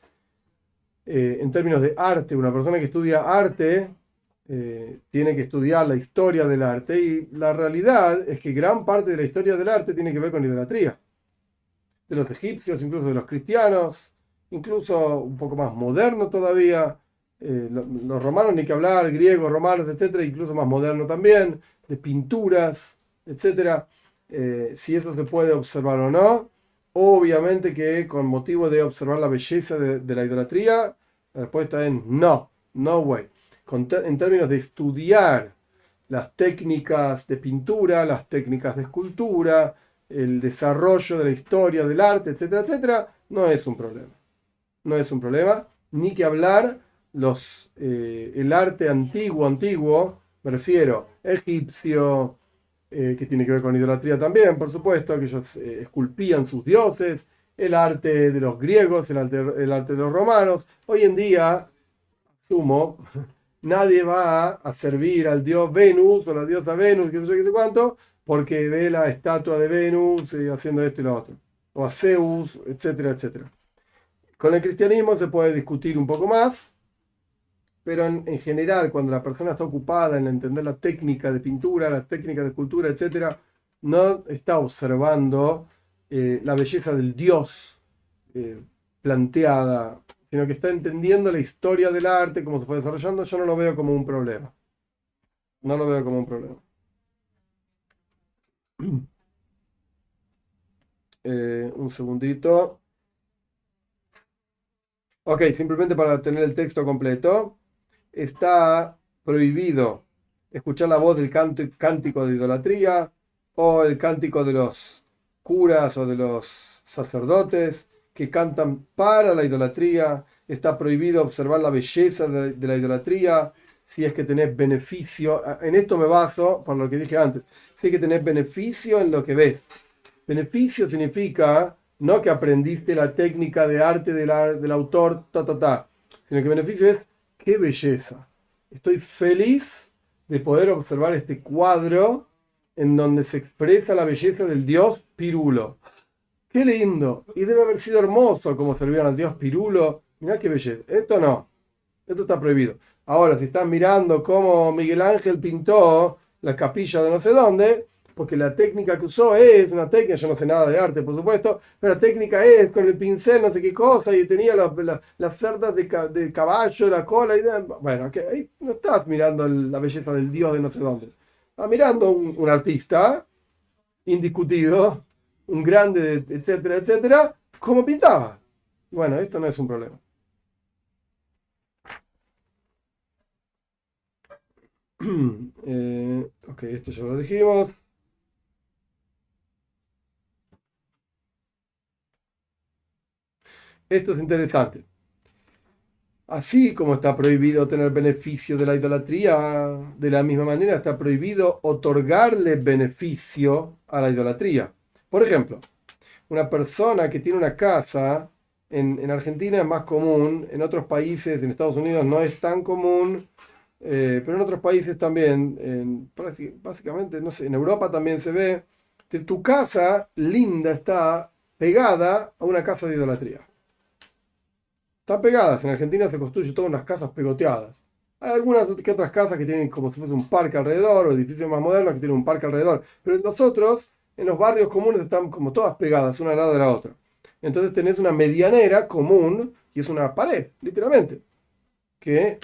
Eh, en términos de arte, una persona que estudia arte eh, tiene que estudiar la historia del arte y la realidad es que gran parte de la historia del arte tiene que ver con idolatría. de los egipcios, incluso de los cristianos, incluso un poco más moderno todavía. Eh, los romanos ni que hablar, griegos, romanos, etcétera, incluso más moderno también, de pinturas, etcétera. Eh, si eso se puede observar o no. Obviamente que con motivo de observar la belleza de, la idolatría, la respuesta es no, no way. en términos de estudiar las técnicas de pintura, las técnicas de escultura, el desarrollo de la historia del arte, etcétera, etcétera, no es un problema. No es un problema, ni que hablar los, eh, el arte antiguo, antiguo, me refiero, egipcio, eh, que tiene que ver con idolatría también, por supuesto, que ellos eh, esculpían sus dioses, el arte de los griegos, el arte, de los romanos. Hoy en día, sumo, [laughs] nadie va a servir al dios Venus o la diosa Venus, que no sé qué sé cuánto, porque ve la estatua de Venus eh, haciendo esto y lo otro, o a Zeus, etcétera, etcétera. Con el cristianismo se puede discutir un poco más, pero en, general, cuando la persona está ocupada en entender la técnica de pintura, la técnica de escultura, etc., no está observando eh, la belleza del Dios eh, planteada, sino que está entendiendo la historia del arte, cómo se fue desarrollando, yo no lo veo como un problema. No lo veo como un problema. [clears throat] Eh, un segundito. Ok, simplemente para tener el texto completo está prohibido escuchar la voz del cántico de idolatría o el cántico de los curas o de los sacerdotes que cantan para la idolatría. Está prohibido observar la belleza de, la idolatría si es que tenés beneficio. En esto me baso por lo que dije antes. Si es que tenés beneficio en lo que ves. Beneficio significa no que aprendiste la técnica de arte del autor, ta, ta, ta, sino que beneficio es qué belleza. Estoy feliz de poder observar este cuadro en donde se expresa la belleza del dios Pirulo. Qué lindo. Y debe haber sido hermoso como servían al dios Pirulo. Mirá qué belleza. Esto no. Esto está prohibido. Ahora, si están mirando cómo Miguel Ángel pintó la capilla de no sé dónde, porque la técnica que usó es una técnica, yo no sé nada de arte, por supuesto, pero la técnica es con el pincel, no sé qué cosa, y tenía las cerdas de, caballo, la cola, bueno, ahí no estás mirando la belleza del dios de no sé dónde. Estás mirando un, un artista indiscutido, un grande, etcétera, etcétera, como pintaba. Bueno, esto no es un problema. [clears throat] Eh, ok, esto ya lo dijimos. Esto es interesante. Así como está prohibido tener beneficio de la idolatría, de la misma manera está prohibido otorgarle beneficio a la idolatría. Por ejemplo, una persona que tiene una casa, en, Argentina es más común, en otros países, en Estados Unidos no es tan común, eh, pero en otros países también, básicamente, no sé, en Europa también se ve, que tu casa linda está pegada a una casa de idolatría. Están pegadas. En Argentina se construyen todas unas casas pegoteadas. Hay algunas que otras casas que tienen como si fuese un parque alrededor, o edificios más modernos que tienen un parque alrededor. Pero nosotros, en los barrios comunes, están como todas pegadas, una al lado de la otra. Entonces tenés una medianera común, y es una pared, literalmente, que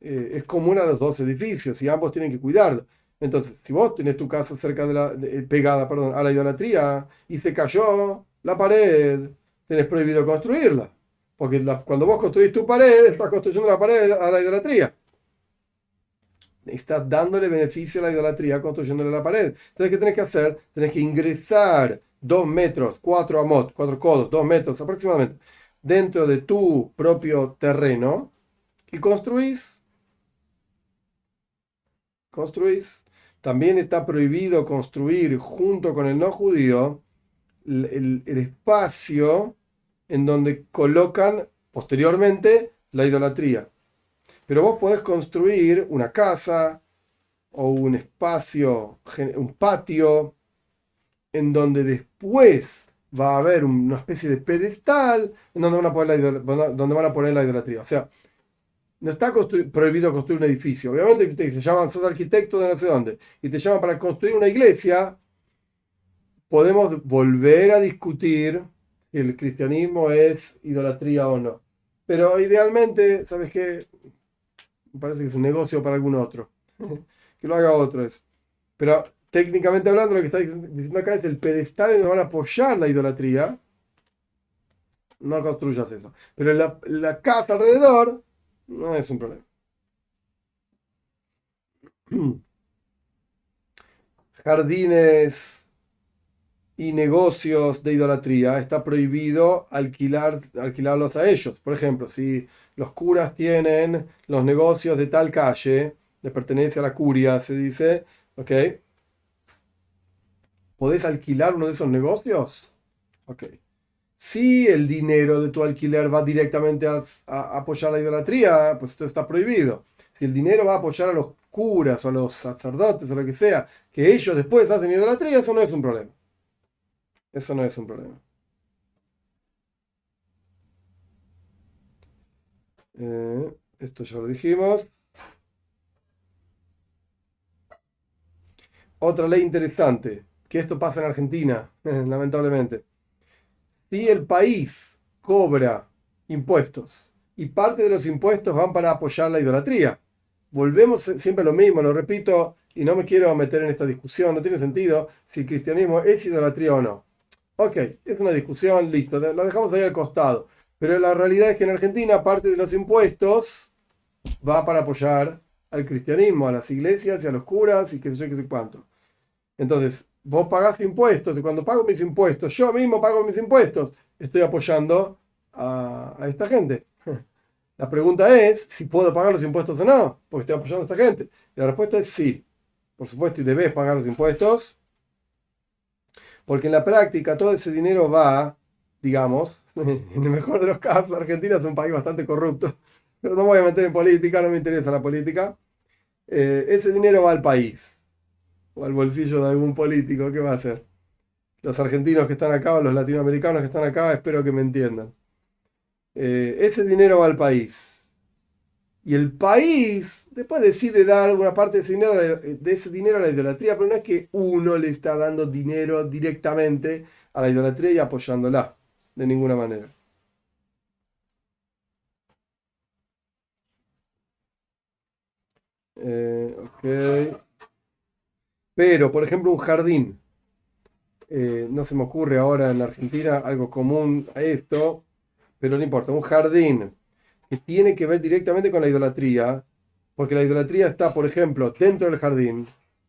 eh, es común a los dos edificios, y ambos tienen que cuidarla. Entonces, si vos tenés tu casa cerca de la, eh, pegada perdón, a la idolatría, y se cayó la pared, tenés prohibido construirla. Porque cuando vos construís tu pared, estás construyendo la pared a la idolatría. Estás dándole beneficio a la idolatría construyéndole la pared. Entonces, ¿qué tenés que hacer? Tenés que ingresar dos metros, cuatro amot, cuatro codos, dos metros aproximadamente, dentro de tu propio terreno y construís. Construís. También está prohibido construir junto con el no judío el espacio en donde colocan posteriormente la idolatría. Pero vos podés construir una casa o un espacio, un patio, en donde después va a haber una especie de pedestal en donde van a poner la, idolatría. O sea, no está prohibido construir un edificio. Obviamente te, se llaman, sos arquitecto de no sé dónde, y te llaman para construir una iglesia, podemos volver a discutir si el cristianismo es idolatría o no. Pero idealmente, ¿sabes qué? Me parece que es un negocio para algún otro. [laughs] que lo haga otro eso. Pero técnicamente hablando, lo que está diciendo acá es el pedestal en donde van a apoyar la idolatría. No construyas eso. Pero la, la casa alrededor no es un problema. [clears throat] Jardines y negocios de idolatría, está prohibido alquilar, alquilarlos a ellos. Por ejemplo, si los curas tienen los negocios de tal calle, le pertenece a la curia, se dice, ¿ok? ¿Podés alquilar uno de esos negocios? Ok. Si el dinero de tu alquiler va directamente a, apoyar la idolatría, pues esto está prohibido. Si el dinero va a apoyar a los curas o a los sacerdotes o lo que sea, que ellos después hacen idolatría, eso no es un problema. Eso no es un problema. Eh, esto ya lo dijimos. Otra ley interesante, que esto pasa en Argentina, [laughs] lamentablemente. Si el país cobra impuestos y parte de los impuestos van para apoyar la idolatría, volvemos siempre a lo mismo, lo repito, y no me quiero meter en esta discusión, no tiene sentido si el cristianismo es idolatría o no. Ok, es una discusión, listo, lo dejamos ahí al costado. Pero la realidad es que en Argentina parte de los impuestos va para apoyar al cristianismo, a las iglesias y a los curas y qué sé yo, qué sé cuánto. Entonces, vos pagás impuestos y cuando pago mis impuestos, yo mismo pago mis impuestos, estoy apoyando a, a esta gente. [laughs] La pregunta es si puedo pagar los impuestos o no, porque estoy apoyando a esta gente. Y la respuesta es sí. Por supuesto, y debes pagar los impuestos, porque en la práctica todo ese dinero va, digamos, [laughs] en el mejor de los casos, Argentina es un país bastante corrupto, pero no me voy a meter en política, no me interesa la política. Eh, ese dinero va al país, o al bolsillo de algún político, ¿qué va a hacer? Los argentinos que están acá o los latinoamericanos que están acá, espero que me entiendan. Eh, ese dinero va al país y el país después decide dar una parte de ese, dinero, de ese dinero a la idolatría, pero no es que uno le está dando dinero directamente a la idolatría y apoyándola, de ninguna manera. Eh, pero, por ejemplo, un jardín. Eh, no se me ocurre ahora en la Argentina algo común a esto, pero no importa. Un jardín que tiene que ver directamente con la idolatría, porque la idolatría está, por ejemplo, dentro del jardín,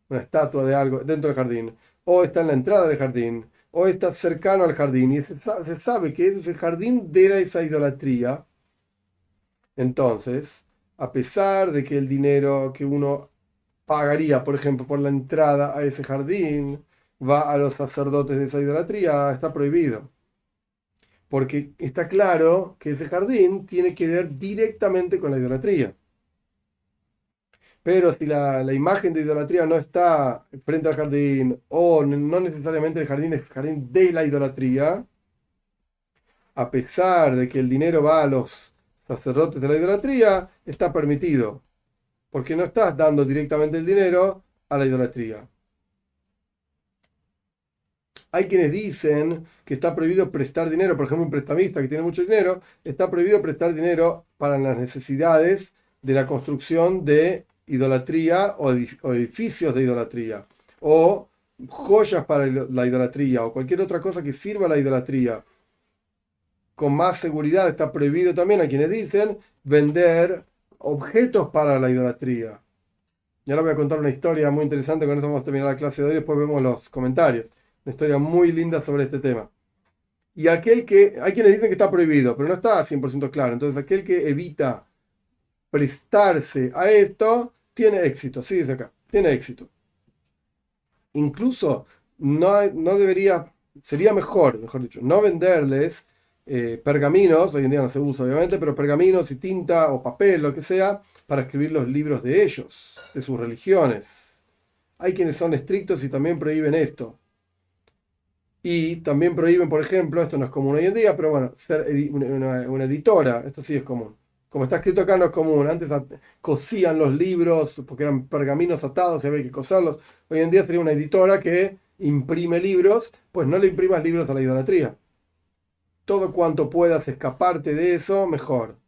una estatua de algo dentro del jardín, o está en la entrada del jardín, o está cercano al jardín, y se sabe, que es el jardín de esa idolatría. Entonces, a pesar de que el dinero que uno pagaría, por ejemplo, por la entrada a ese jardín, va a los sacerdotes de esa idolatría, está prohibido porque está claro que ese jardín tiene que ver directamente con la idolatría. Pero si la, imagen de idolatría no está frente al jardín, o no necesariamente el jardín es el jardín de la idolatría, a pesar de que el dinero va a los sacerdotes de la idolatría, está permitido, porque no estás dando directamente el dinero a la idolatría. Hay quienes dicen que está prohibido prestar dinero, por ejemplo, un prestamista que tiene mucho dinero, está prohibido prestar dinero para las necesidades de la construcción de idolatría o edificios de idolatría, o joyas para la idolatría, o cualquier otra cosa que sirva a la idolatría. Con más seguridad está prohibido también a quienes dicen vender objetos para la idolatría. Y ahora voy a contar una historia muy interesante, con esto vamos a terminar la clase de hoy, después vemos los comentarios. Una historia muy linda sobre este tema. Y aquel que, hay quienes dicen que está prohibido, pero no está 100% claro. Entonces, aquel que evita prestarse a esto, tiene éxito. Sí, dice acá, tiene éxito. Incluso no, no debería, sería mejor, mejor dicho, no venderles eh, pergaminos, hoy en día no se usa obviamente, pero pergaminos y tinta o papel, lo que sea, para escribir los libros de ellos, de sus religiones. Hay quienes son estrictos y también prohíben esto. Y también prohíben, por ejemplo, esto no es común hoy en día, pero bueno, ser una, editora, esto sí es común. Como está escrito acá no es común, antes cosían los libros porque eran pergaminos atados y había que coserlos. Hoy en día sería una editora que imprime libros, pues no le imprimas libros a la idolatría. todo cuanto puedas escaparte de eso, mejor.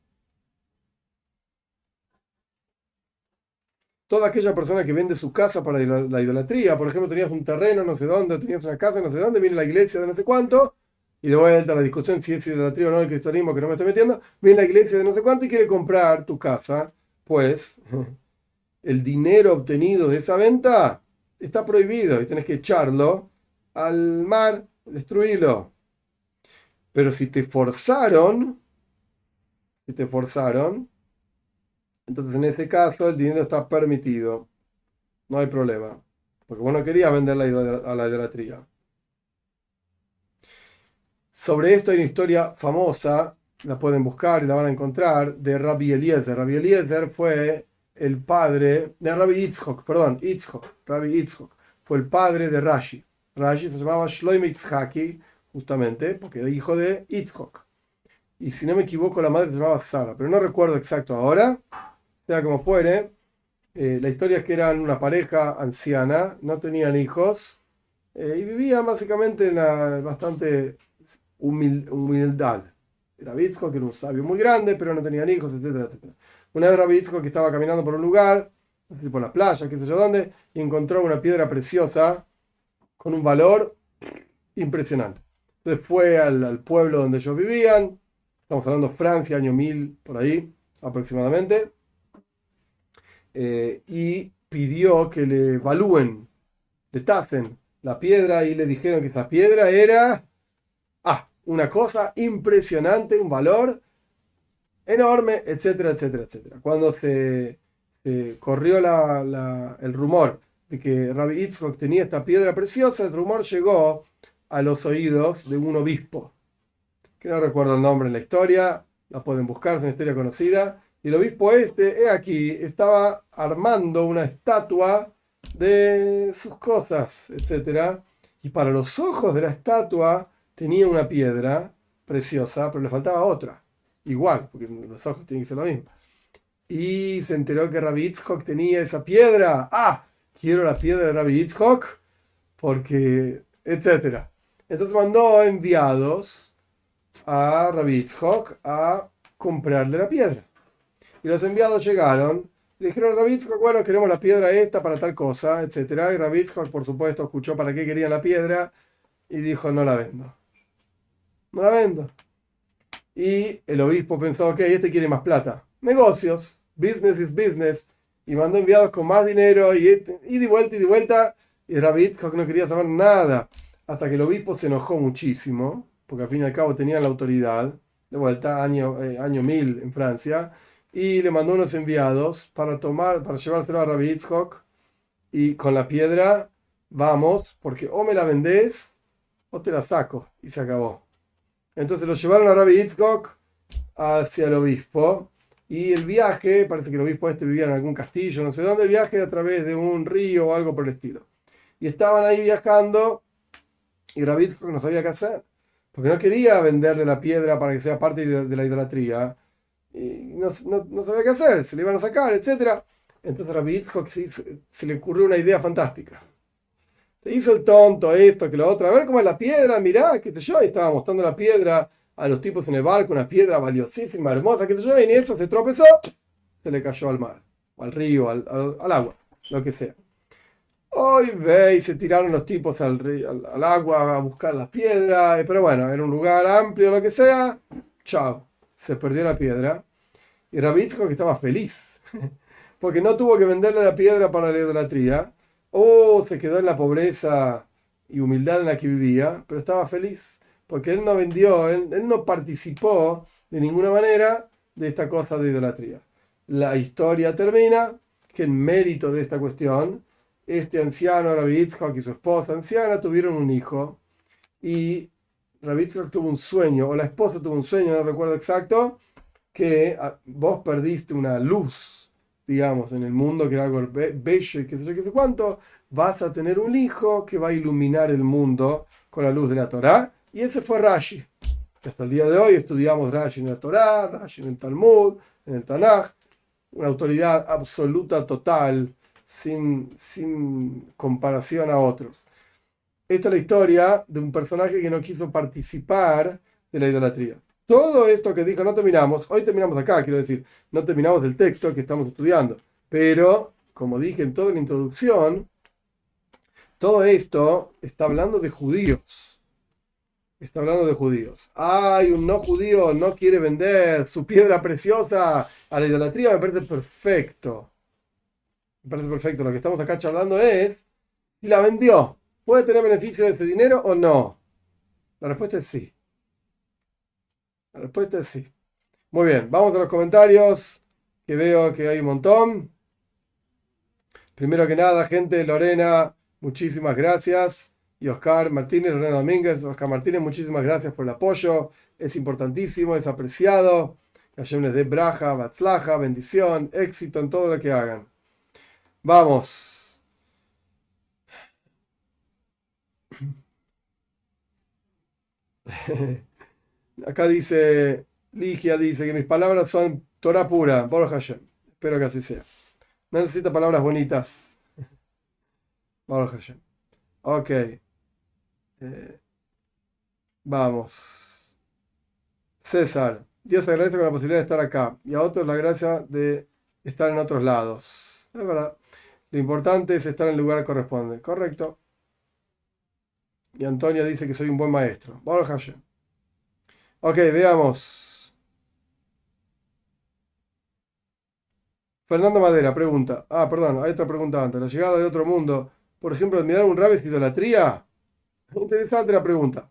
Toda aquella persona que vende su casa para la idolatría, por ejemplo, tenías un terreno no sé dónde, tenías una casa no sé dónde, viene la iglesia de no sé cuánto, y de vuelta la discusión si es idolatría o no el cristianismo que no me estoy metiendo, viene la iglesia de no sé cuánto y quiere comprar tu casa, pues [laughs] el dinero obtenido de esa venta está prohibido y tienes que echarlo al mar, destruirlo. Pero si te forzaron, si te forzaron, entonces en ese caso el dinero está permitido. No hay problema. Porque vos no querías venderla a la idolatría. Sobre esto hay una historia famosa, la pueden buscar y la van a encontrar, de Rabbi Eliezer. Rabbi Eliezer fue el padre de Rabbi Yitzchok, perdón, Yitzchok, Rabbi Yitzchok, fue el padre de Rashi. Rashi se llamaba Shloim Yitzhaki, justamente, porque era hijo de Yitzchok. Y si no me equivoco, la madre se llamaba Sara, pero no recuerdo exacto ahora, sea como fuere. Eh, la historia es que eran una pareja anciana, no tenían hijos eh, y vivían básicamente en la bastante humildad. Era que era un sabio muy grande, pero no tenían hijos, etcétera, etcétera. Una vez Rabitzko que estaba caminando por un lugar, por la playa, qué sé yo dónde, y encontró una piedra preciosa con un valor impresionante. Entonces fue al, pueblo donde ellos vivían, estamos hablando de Francia, año 1000, por ahí aproximadamente, eh, y pidió que le evalúen, le tasen la piedra y le dijeron que esa piedra era una cosa impresionante, un valor enorme, etcétera, etcétera, etcétera. Cuando se, corrió el rumor de que Rabbi Yitzchok tenía esta piedra preciosa, el rumor llegó a los oídos de un obispo, que no recuerdo el nombre en la historia, la pueden buscar, es una historia conocida, y el obispo este, he aquí, estaba armando una estatua de sus cosas, etcétera, y para los ojos de la estatua tenía una piedra preciosa, pero le faltaba otra. Igual, porque los ojos tienen que ser lo mismo. Y se enteró que Rabbi Yitzhok tenía esa piedra. Ah, quiero la piedra de Rabbi Yitzhok, porque, etcétera. Entonces mandó enviados a Rabbi Yitzhok a comprarle la piedra. Y los enviados llegaron le dijeron Yitzhok, bueno, queremos la piedra esta para tal cosa, etcétera. Y Rabbi Yitzhok, por supuesto, escuchó para qué querían la piedra y dijo, no la vendo no la vendo. Y el obispo pensó, ok, este quiere más plata. Negocios, business is business. Y mandó enviados con más dinero y, este, y de vuelta y de vuelta. Y Rabbi no quería saber nada. Hasta que el obispo se enojó muchísimo, porque al fin y al cabo tenía la autoridad. De vuelta, año, eh, año 1000 en Francia. Y le mandó unos enviados para tomar, para llevárselo a Rabbi Y con la piedra, vamos, porque o me la vendés o te la saco. Y se acabó. Entonces lo llevaron a Rabbi Yitzchok hacia el obispo. Y el viaje, parece que el obispo este vivía en algún castillo, no sé dónde, el viaje era a través de un río o algo por el estilo. Y estaban ahí viajando y Rabbi Yitzchok no sabía qué hacer. Porque no quería venderle la piedra para que sea parte de la idolatría. Y no, sabía qué hacer, se le iban a sacar, etc. Entonces Rabbi Yitzchok se le ocurrió una idea fantástica. Se hizo el tonto, esto, que lo otro. A ver cómo es la piedra, mirá, qué sé yo. Y estaba mostrando la piedra a los tipos en el barco, una piedra valiosísima, hermosa, qué sé yo. Y ni eso se tropezó, se le cayó al mar, al río, al, agua, lo que sea. Hoy ve y se tiraron los tipos al, al, agua a buscar las piedras. Pero bueno, era un lugar amplio, lo que sea. Chao. Se perdió la piedra. Y Rabitsko que estaba feliz. [laughs] Porque no tuvo que venderle la piedra para la idolatría o se quedó en la pobreza y humildad en la que vivía, pero estaba feliz, porque él no vendió, él, no participó de ninguna manera de esta cosa de idolatría. La historia termina que en mérito de esta cuestión, este anciano, Rabbi y su esposa anciana tuvieron un hijo y Rabbi Yitzhak tuvo un sueño, o la esposa tuvo un sueño, no recuerdo exacto, que ah, vos perdiste una luz digamos, en el mundo, que era algo bello y qué sé yo, qué cuánto, vas a tener un hijo que va a iluminar el mundo con la luz de la Torá. Y ese fue Rashi. hasta el día de hoy estudiamos Rashi en la Torá, Rashi en el Talmud, en el Tanaj, una autoridad absoluta, total, sin, sin comparación a otros. Esta es la historia de un personaje que no quiso participar de la idolatría. Todo esto que dijo no terminamos, hoy terminamos acá, quiero decir, no terminamos el texto que estamos estudiando, pero como dije en toda la introducción, todo esto está hablando de judíos. Está hablando de judíos. Ay, un no judío no quiere vender su piedra preciosa a la idolatría, me parece perfecto. Me parece perfecto. Lo que estamos acá charlando es si la vendió. ¿Puede tener beneficio de ese dinero o no? La respuesta es sí. La respuesta es sí. Muy bien, vamos a los comentarios, que veo que hay un montón. Primero que nada, gente, Lorena, muchísimas gracias. Y Oscar Martínez, Lorena Domínguez, Oscar Martínez, muchísimas gracias por el apoyo. Es importantísimo, es apreciado. Que les dé braja, batzlaja, bendición, éxito en todo lo que hagan. Vamos. [laughs] Acá dice, Ligia dice que mis palabras son Torah pura, Baruch Hashem. Espero que así sea. No necesita palabras bonitas. [laughs] Baruch Hashem. Ok. Eh, vamos. César. Dios agradece con la posibilidad de estar acá y a otros la gracia de estar en otros lados. Es verdad. Lo importante es estar en el lugar que corresponde. Correcto. Y Antonio dice que soy un buen maestro. Baruch Hashem. Ok, veamos. Fernando Madera pregunta. Ah, perdón, hay otra pregunta antes. La llegada de otro mundo. Por ejemplo, admirar un rave es idolatría. [laughs] Interesante la pregunta.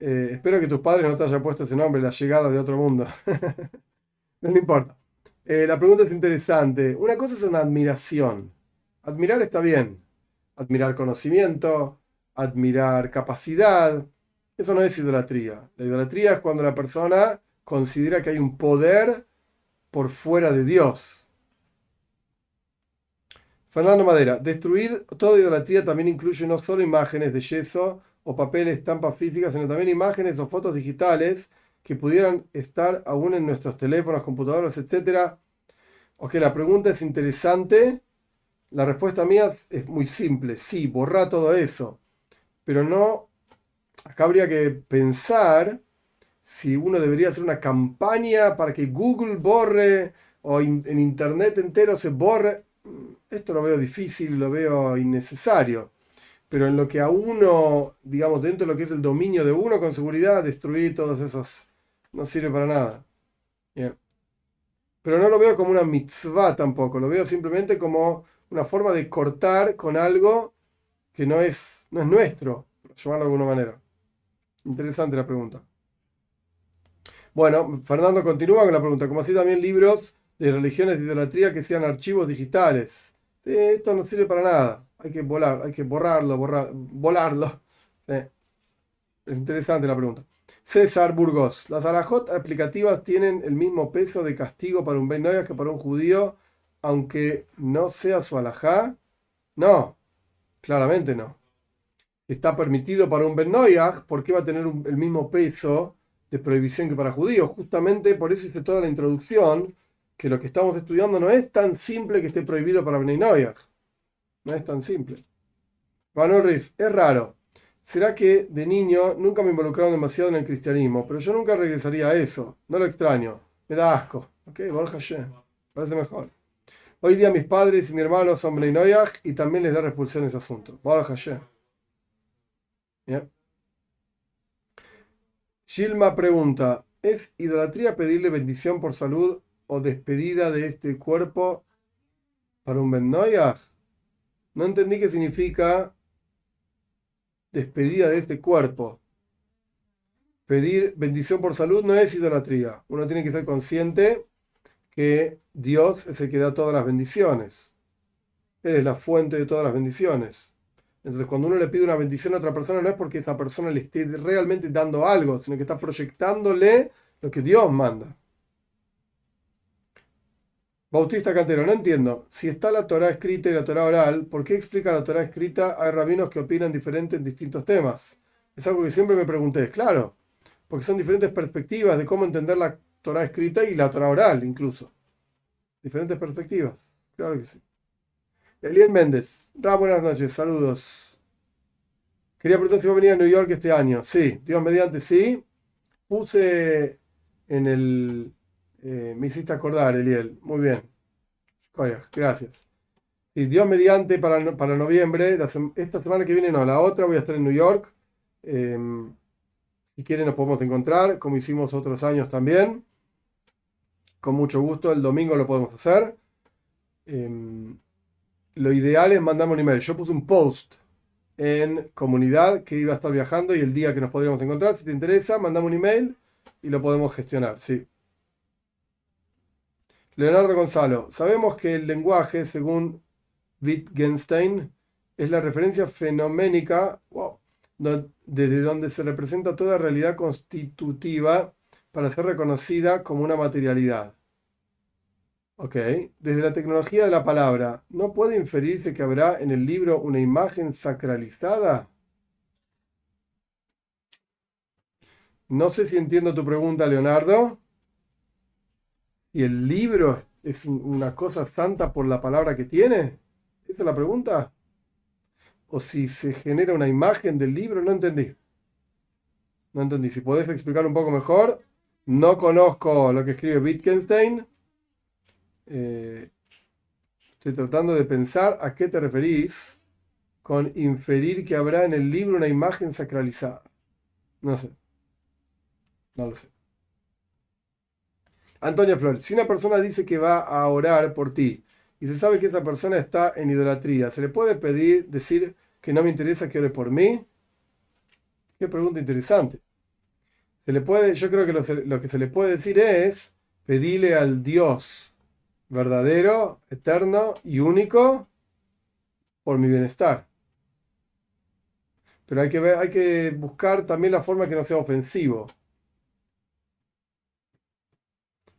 Eh, espero que tus padres no te hayan puesto ese nombre, la llegada de otro mundo. [laughs] no, importa. Eh, la pregunta es interesante. Una cosa es una admiración. Admirar está bien. Admirar conocimiento, admirar capacidad, eso no es idolatría. La idolatría es cuando la persona considera que hay un poder por fuera de Dios. Fernando Madera, destruir toda idolatría también incluye no solo imágenes de yeso o papeles, estampas físicas, sino también imágenes o fotos digitales que pudieran estar aún en nuestros teléfonos, computadoras, etc. Ok, la pregunta es interesante. La respuesta mía es muy simple. Sí, borra todo eso. Pero no acá habría que pensar si uno debería hacer una campaña para que Google borre o en Internet entero se borre. Esto lo veo difícil, lo veo innecesario. Pero en lo que a uno, digamos, dentro de lo que es el dominio de uno, con seguridad, destruir todos esos no sirve para nada. Pero no lo veo como una mitzvah tampoco, lo veo simplemente como una forma de cortar con algo que no es, no es nuestro, por llamarlo de alguna manera. Interesante la pregunta. Bueno, Fernando continúa con la pregunta. Como así también libros de religiones de idolatría que sean archivos digitales. esto no sirve para nada. Hay que volar, hay que borrarlo, borrar, volarlo. Es interesante la pregunta. César Burgos. Las arajot aplicativas tienen el mismo peso de castigo para un Ben que para un judío, aunque no sea su alajá. No, claramente no está permitido para un Ben ¿por qué va a tener el mismo peso de prohibición que para judíos? Justamente por eso hice toda la introducción, que lo que estamos estudiando no es tan simple que esté prohibido para Ben No es tan simple. Manuel Riz, es raro. ¿Será que de niño nunca me involucraron demasiado en el cristianismo? Pero yo nunca regresaría a eso. No lo extraño. Me da asco. Ok, Borja Parece mejor. Hoy día mis padres y mi hermano son Ben y también les da repulsión ese asunto. Borja Gilma pregunta, ¿es idolatría pedirle bendición por salud o despedida de este cuerpo para un Ben No entendí qué significa despedida de este cuerpo. Pedir bendición por salud no es idolatría. Uno tiene que ser consciente que Dios es el que da todas las bendiciones. Él es la fuente de todas las bendiciones. Entonces, cuando uno le pide una bendición a otra persona, no es porque esa persona le esté realmente dando algo, sino que está proyectándole lo que Dios manda. Bautista Cantero, no entiendo. Si está la Torah escrita y la Torah oral, ¿por qué explica la Torah escrita? Hay rabinos que opinan diferente en distintos temas. Es algo que siempre me pregunté. Claro, porque son diferentes perspectivas de cómo entender la Torah escrita y la Torah oral, incluso. Diferentes perspectivas. Claro que sí. Eliel Méndez. Ra, buenas noches, saludos. Quería preguntar si va a venir a New York este año. Sí, Dios mediante sí. puse en el... Eh, me hiciste acordar, Eliel. Muy bien. Gracias. Y Dios mediante para, para noviembre, esta semana que viene no, la otra voy a estar en New York. Em, si quieren nos podemos encontrar, como hicimos otros años también. Con mucho gusto, el domingo lo podemos hacer. Em, lo ideal es mandarme un email. Yo puse un post en comunidad que iba a estar viajando y el día que nos podríamos encontrar. Si te interesa, mandame un email y lo podemos gestionar, sí. Leonardo Gonzalo, sabemos que el lenguaje, según Wittgenstein, es la referencia fenoménica desde donde se representa toda realidad constitutiva para ser reconocida como una materialidad. Ok, desde la tecnología de la palabra, ¿no puede inferirse que habrá en el libro una imagen sacralizada? No sé si entiendo tu pregunta, Leonardo. ¿Y el libro es una cosa santa por la palabra que tiene? ¿Esa es la pregunta? ¿O si se genera una imagen del libro? No entendí. No entendí. Si podés explicar un poco mejor. No conozco lo que escribe Wittgenstein eh, estoy tratando de pensar a qué te referís con inferir que habrá en el libro una imagen sacralizada. No sé. No lo sé. Antonio Flores, si una persona dice que va a orar por ti y se sabe que esa persona está en idolatría, ¿se le puede pedir, decir que no me interesa que ore por mí? Qué pregunta interesante. Se le puede, yo creo que lo, lo que se le puede decir es pedirle al Dios verdadero, eterno y único por mi bienestar. Pero hay que, hay que buscar también la forma que no sea ofensivo.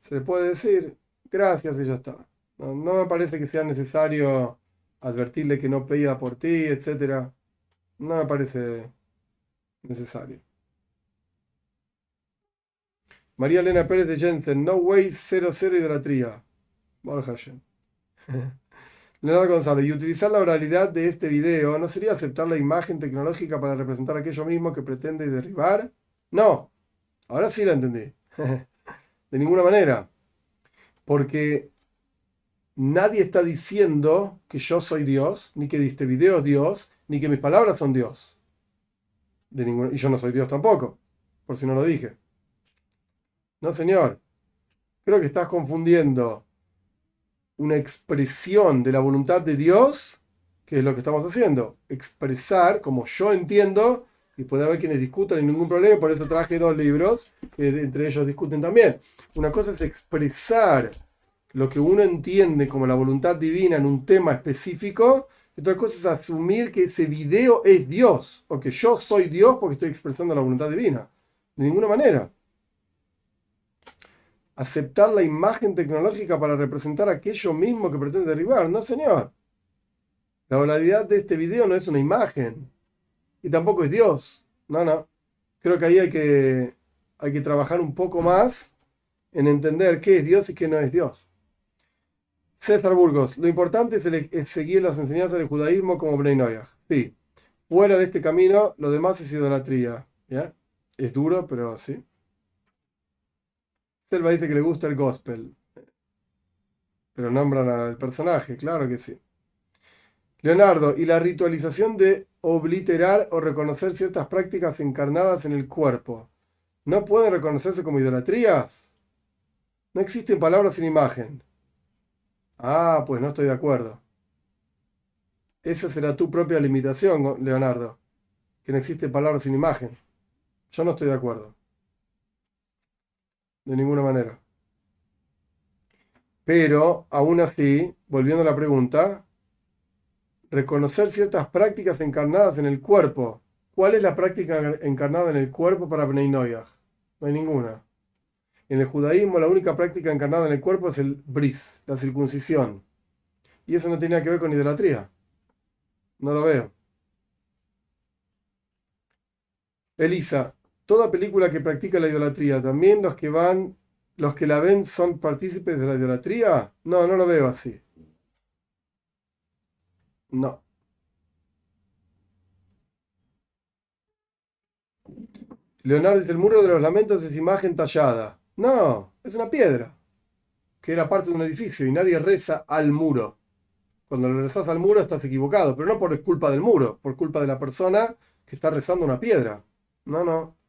Se le puede decir gracias y ya está. No, me parece que sea necesario advertirle que no pida por ti, etc. No me parece necesario. María Elena Pérez de Jensen, no way 00 idolatría. [laughs] Leonardo González, y utilizar la oralidad de este video no sería aceptar la imagen tecnológica para representar aquello mismo que pretende derribar? No, ahora sí la entendí. [laughs] de ninguna manera. Porque nadie está diciendo que yo soy Dios, ni que este video es Dios, ni que mis palabras son Dios. De y yo no soy Dios tampoco, por si no lo dije. No, señor. Creo que estás confundiendo una expresión de la voluntad de Dios, que es lo que estamos haciendo. Expresar como yo entiendo, y puede haber quienes discutan y ningún problema, por eso traje dos libros, que entre ellos discuten también. Una cosa es expresar lo que uno entiende como la voluntad divina en un tema específico, y otra cosa es asumir que ese video es Dios, o que yo soy Dios porque estoy expresando la voluntad divina. De ninguna manera aceptar la imagen tecnológica para representar aquello mismo que pretende derribar. No, señor. La oralidad de este video no es una imagen. Y tampoco es Dios. No, no. Creo que ahí hay que, hay que trabajar un poco más en entender qué es Dios y qué no es Dios. César Burgos, lo importante es, seguir las enseñanzas del judaísmo como Bnei Sí. Fuera de este camino, lo demás es idolatría. ¿ya? Es duro, pero sí. Selva dice que le gusta el gospel. Pero nombran al personaje, claro que sí. Leonardo, ¿y la ritualización de obliterar o reconocer ciertas prácticas encarnadas en el cuerpo? ¿No pueden reconocerse como idolatrías? No existen palabras sin imagen. Ah, pues no estoy de acuerdo. Esa será tu propia limitación, Leonardo, que no existen palabras sin imagen. Yo no estoy de acuerdo de ninguna manera. Pero, aún así, volviendo a la pregunta, reconocer ciertas prácticas encarnadas en el cuerpo. ¿Cuál es la práctica encarnada en el cuerpo para Bnei No hay ninguna. En el judaísmo la única práctica encarnada en el cuerpo es el bris, la circuncisión. Y eso no tiene nada que ver con idolatría. No lo veo. Elisa, toda película que practica la idolatría, también los que van, los que la ven son partícipes de la idolatría. No, no lo veo así. No. Leonardo dice, el muro de los lamentos es imagen tallada. No, es una piedra, que era parte de un edificio y nadie reza al muro. Cuando le rezas al muro estás equivocado, pero no por culpa del muro, por culpa de la persona que está rezando una piedra. No, no.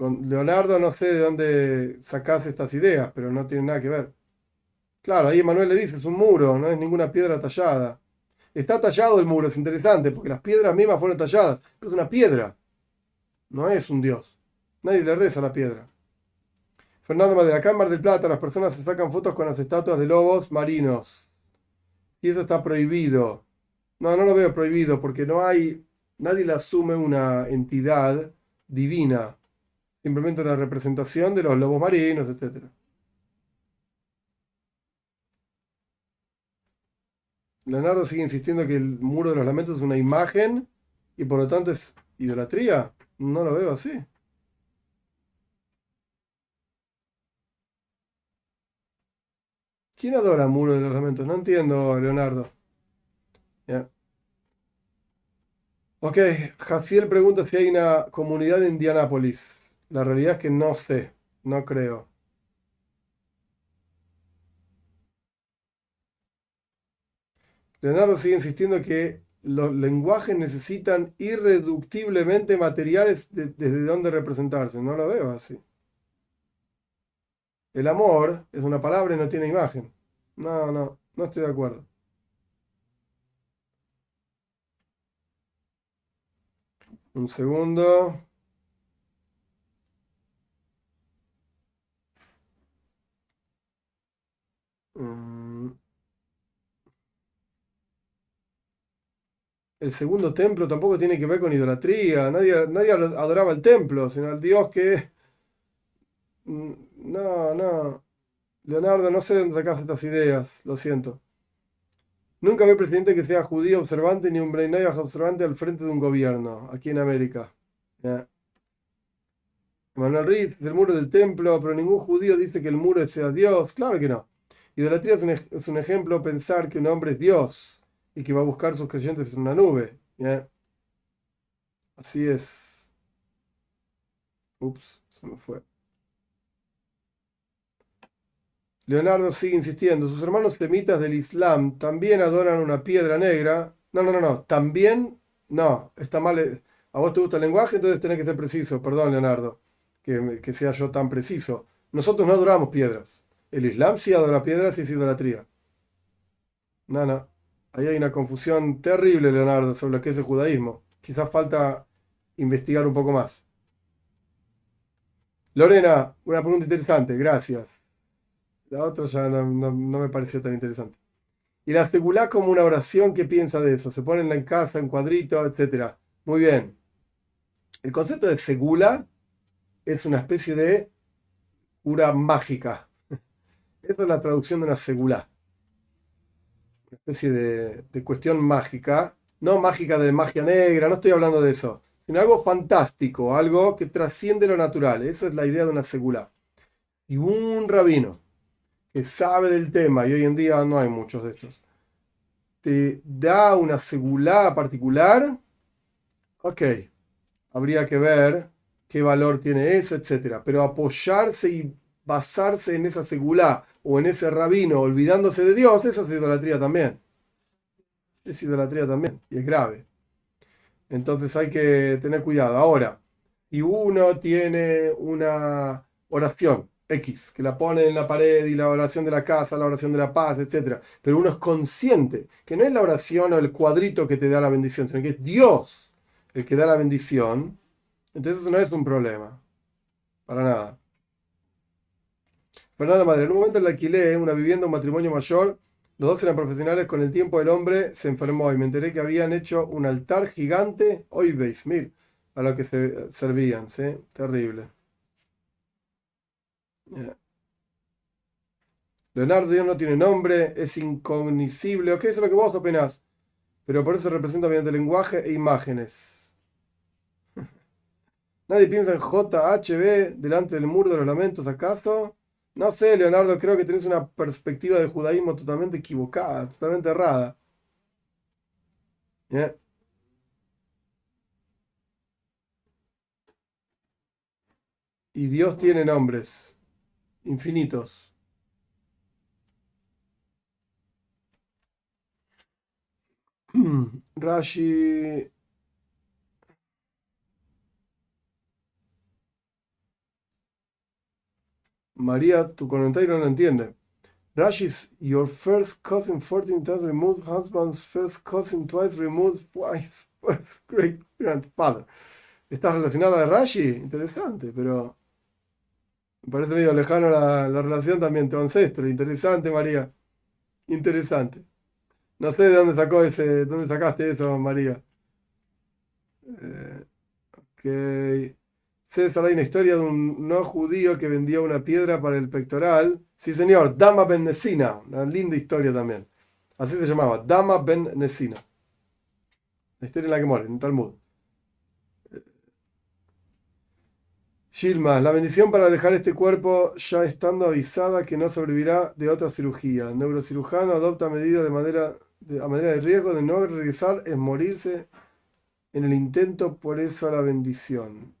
Con Leonardo no sé de dónde sacas estas ideas, pero no tiene nada que ver. Claro, ahí Manuel le dice, es un muro, no es ninguna piedra tallada. Está tallado el muro, es interesante, porque las piedras mismas fueron talladas, pero es una piedra. No es un dios. Nadie le reza a la piedra. Fernando de la Cámara del Plata, las personas se sacan fotos con las estatuas de lobos marinos. Y eso está prohibido. No, no lo veo prohibido porque no hay, nadie le asume una entidad divina. Simplemente una representación de los lobos marinos, etc. Leonardo sigue insistiendo que el muro de los lamentos es una imagen y por lo tanto es idolatría. No lo veo así. ¿Quién adora Muro de los Lamentos? No entiendo, Leonardo. Ok, Jaciel pregunta si hay una comunidad en Indianápolis. La realidad es que no sé, no creo. Leonardo sigue insistiendo que los lenguajes necesitan irreductiblemente materiales desde donde representarse. No lo veo así. El amor es una palabra y no tiene imagen. No, no, no estoy de acuerdo. Un segundo. Mm. El segundo templo tampoco tiene que ver con idolatría. Nadie, nadie adoraba el templo, sino al Dios que... Mm, no, no. Leonardo, no sé dónde sacas estas ideas, lo siento. Nunca vi presidente que sea judío observante ni un Breinayah observante al frente de un gobierno, aquí en América. Manuel Riz, el muro del templo, pero ningún judío dice que el muro sea Dios. Claro que no. Idolatría es un, es un ejemplo pensar que un hombre es Dios y que va a buscar sus creyentes en una nube. Así es. Ups, se me fue. Leonardo sigue insistiendo, sus hermanos semitas del Islam también adoran una piedra negra. No, no, no, no, también, no, está mal. Eh, a vos te gusta el lenguaje, entonces tenés que ser preciso. Perdón, Leonardo, que, que sea yo tan preciso. Nosotros no adoramos piedras. El Islam sí adora piedras y es idolatría. No, no. Ahí hay una confusión terrible, Leonardo, sobre lo que es el judaísmo. Quizás falta investigar un poco más. Lorena, una pregunta interesante, gracias. La otra ya no, me pareció tan interesante. Y la segulá como una oración, ¿qué piensa de eso? Se pone en casa, en cuadrito, etc. Muy bien. El concepto de segula es una especie de cura mágica. Esa es la traducción de una segula. Una especie de, cuestión mágica. No mágica de magia negra, no estoy hablando de eso. Sino algo fantástico, algo que trasciende lo natural. Esa es la idea de una segula. Y un rabino que sabe del tema, y hoy en día no hay muchos de estos, te da una segulá particular, ok, habría que ver qué valor tiene eso, etc. Pero apoyarse y basarse en esa segulá o en ese rabino olvidándose de Dios, eso es idolatría también. Es idolatría también, y es grave. Entonces hay que tener cuidado. Ahora, si uno tiene una oración X, que la pone en la pared y la oración de la casa, la oración de la paz, etc. Pero uno es consciente que no es la oración o el cuadrito que te da la bendición, sino que es Dios el que da la bendición. Entonces no es un problema. Para nada. Fernanda Madre, en un momento le alquilé una vivienda, un matrimonio mayor. Los dos eran profesionales. Con el tiempo el hombre se enfermó y me enteré que habían hecho un altar gigante. Hoy veis, mir, a lo que se servían. ¿sí? Terrible. Leonardo Dios no tiene nombre, es incognoscible, ok, eso es lo que vos opinás, pero por eso se representa mediante lenguaje e imágenes. [laughs] Nadie piensa en JHB delante del muro de los lamentos, ¿acaso? No sé, Leonardo, creo que tenés una perspectiva del judaísmo totalmente equivocada, totalmente errada. Y Dios tiene nombres infinitos. [clears throat] Rashi. María, tu comentario no entiende. Rashi's your first cousin 14 times removed, husband's first cousin twice removed, wife's [laughs] first great grandfather. ¿Estás relacionada a Rashi? Interesante, pero me parece medio lejano la, la relación también, tu ancestro. Interesante, María. Interesante. No sé de dónde sacó ese, dónde sacaste eso, María. Eh, ok. César, hay una historia de un no judío que vendía una piedra para el pectoral. Sí, señor, Dama Ben Nesina. Una linda historia también. Así se llamaba, Dama Ben Nesina. La historia en la que muere, en Talmud. Gilma, la bendición para dejar este cuerpo ya estando avisada que no sobrevivirá de otra cirugía. El neurocirujano adopta medidas de manera, de, a manera de riesgo de no regresar es morirse en el intento, por eso la bendición.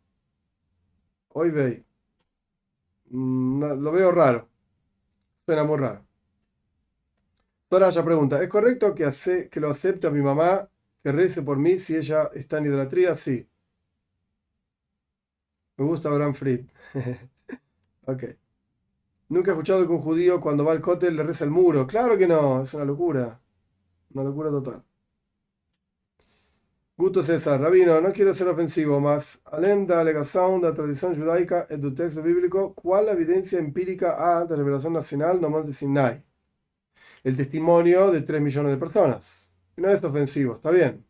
Hoy ve. Mm, lo veo raro. Suena muy raro. ya pregunta, ¿es correcto que, hace, que lo acepte a mi mamá que rece por mí si ella está en idolatría? Sí. Me gusta Abraham Fried. [laughs] ok. Nunca he escuchado que un judío cuando va al cótel le reza el muro. Claro que no, es una locura. Una locura total. Guto César, Rabino, no quiero ser ofensivo, más além da alegación de la tradición judaica y del texto bíblico, ¿cuál la evidencia empírica a de revelación nacional no Monte Sinai? El testimonio de 3 millones de personas. No es ofensivo, está bien.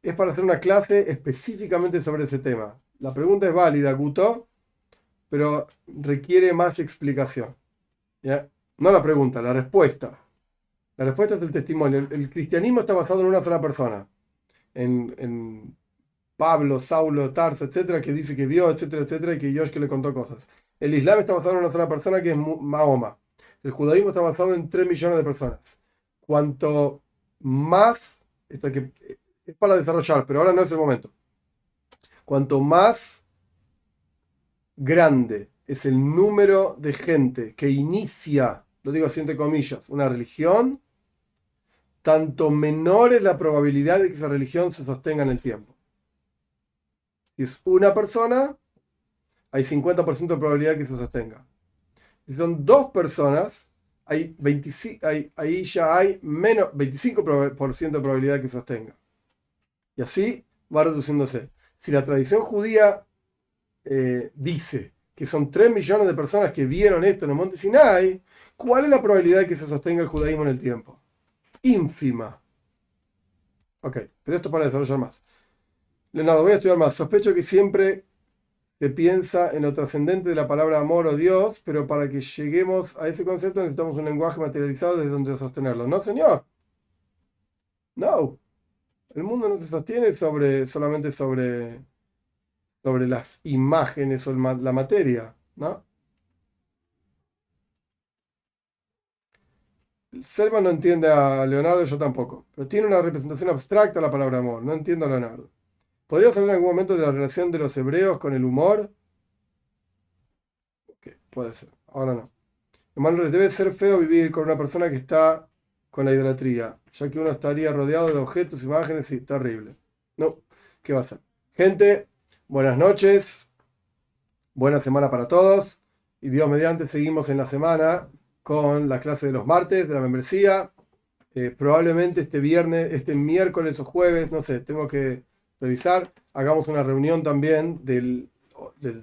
Es para hacer una clase específicamente sobre ese tema. La pregunta es válida, Guto, pero requiere más explicación. ¿Ya? No la pregunta, la respuesta. La respuesta es el testimonio. El, cristianismo está basado en una sola persona. En, Pablo, Saulo, Tarso, etcétera, que dice que vio, etcétera, etcétera, y que Dios que le contó cosas. El Islam está basado en una sola persona que es Mahoma. El judaísmo está basado en 3 millones de personas. Cuanto más, es para desarrollar, pero ahora no es el momento. Cuanto más grande es el número de gente que inicia, lo digo así entre comillas, una religión, tanto menor es la probabilidad de que esa religión se sostenga en el tiempo. Si es una persona, hay 50% de probabilidad de que se sostenga. Si son dos personas, hay 25, ahí ya hay menos 25% de probabilidad de que se sostenga. Y así va reduciéndose. Si la tradición judía eh, dice que son 3 millones de personas que vieron esto en el monte Sinai, ¿cuál es la probabilidad de que se sostenga el judaísmo en el tiempo? Ínfima. Ok, pero esto para desarrollar más. Leonardo, voy a estudiar más. Sospecho que siempre se piensa en lo trascendente de la palabra amor o Dios, pero para que lleguemos a ese concepto necesitamos un lenguaje materializado desde donde sostenerlo. No, señor. No. El mundo no se sostiene sobre, solamente sobre, sobre las imágenes o la materia, ¿no? Selma no entiende a Leonardo, yo tampoco, pero tiene una representación abstracta la palabra amor. No entiendo a Leonardo. ¿Podrías hablar en algún momento de la relación de los hebreos con el humor? Ok, puede ser. Ahora no. Hermano, debe ser feo vivir con una persona que está con la idolatría, ya que uno estaría rodeado de objetos, imágenes y terrible. No, ¿qué va a ser? Gente, buenas noches, buena semana para todos y Dios mediante seguimos en la semana con la clase de los martes de la membresía. Eh, probablemente este viernes, este miércoles o jueves, no sé, tengo que revisar. Hagamos una reunión también del,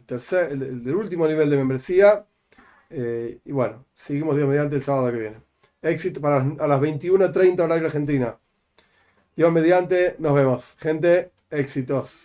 tercer, del, último nivel de membresía. Eh, y bueno, seguimos Dios mediante el sábado que viene. Éxito para a las 21.30 horario Argentina. Dios mediante, nos vemos. Gente, éxitos.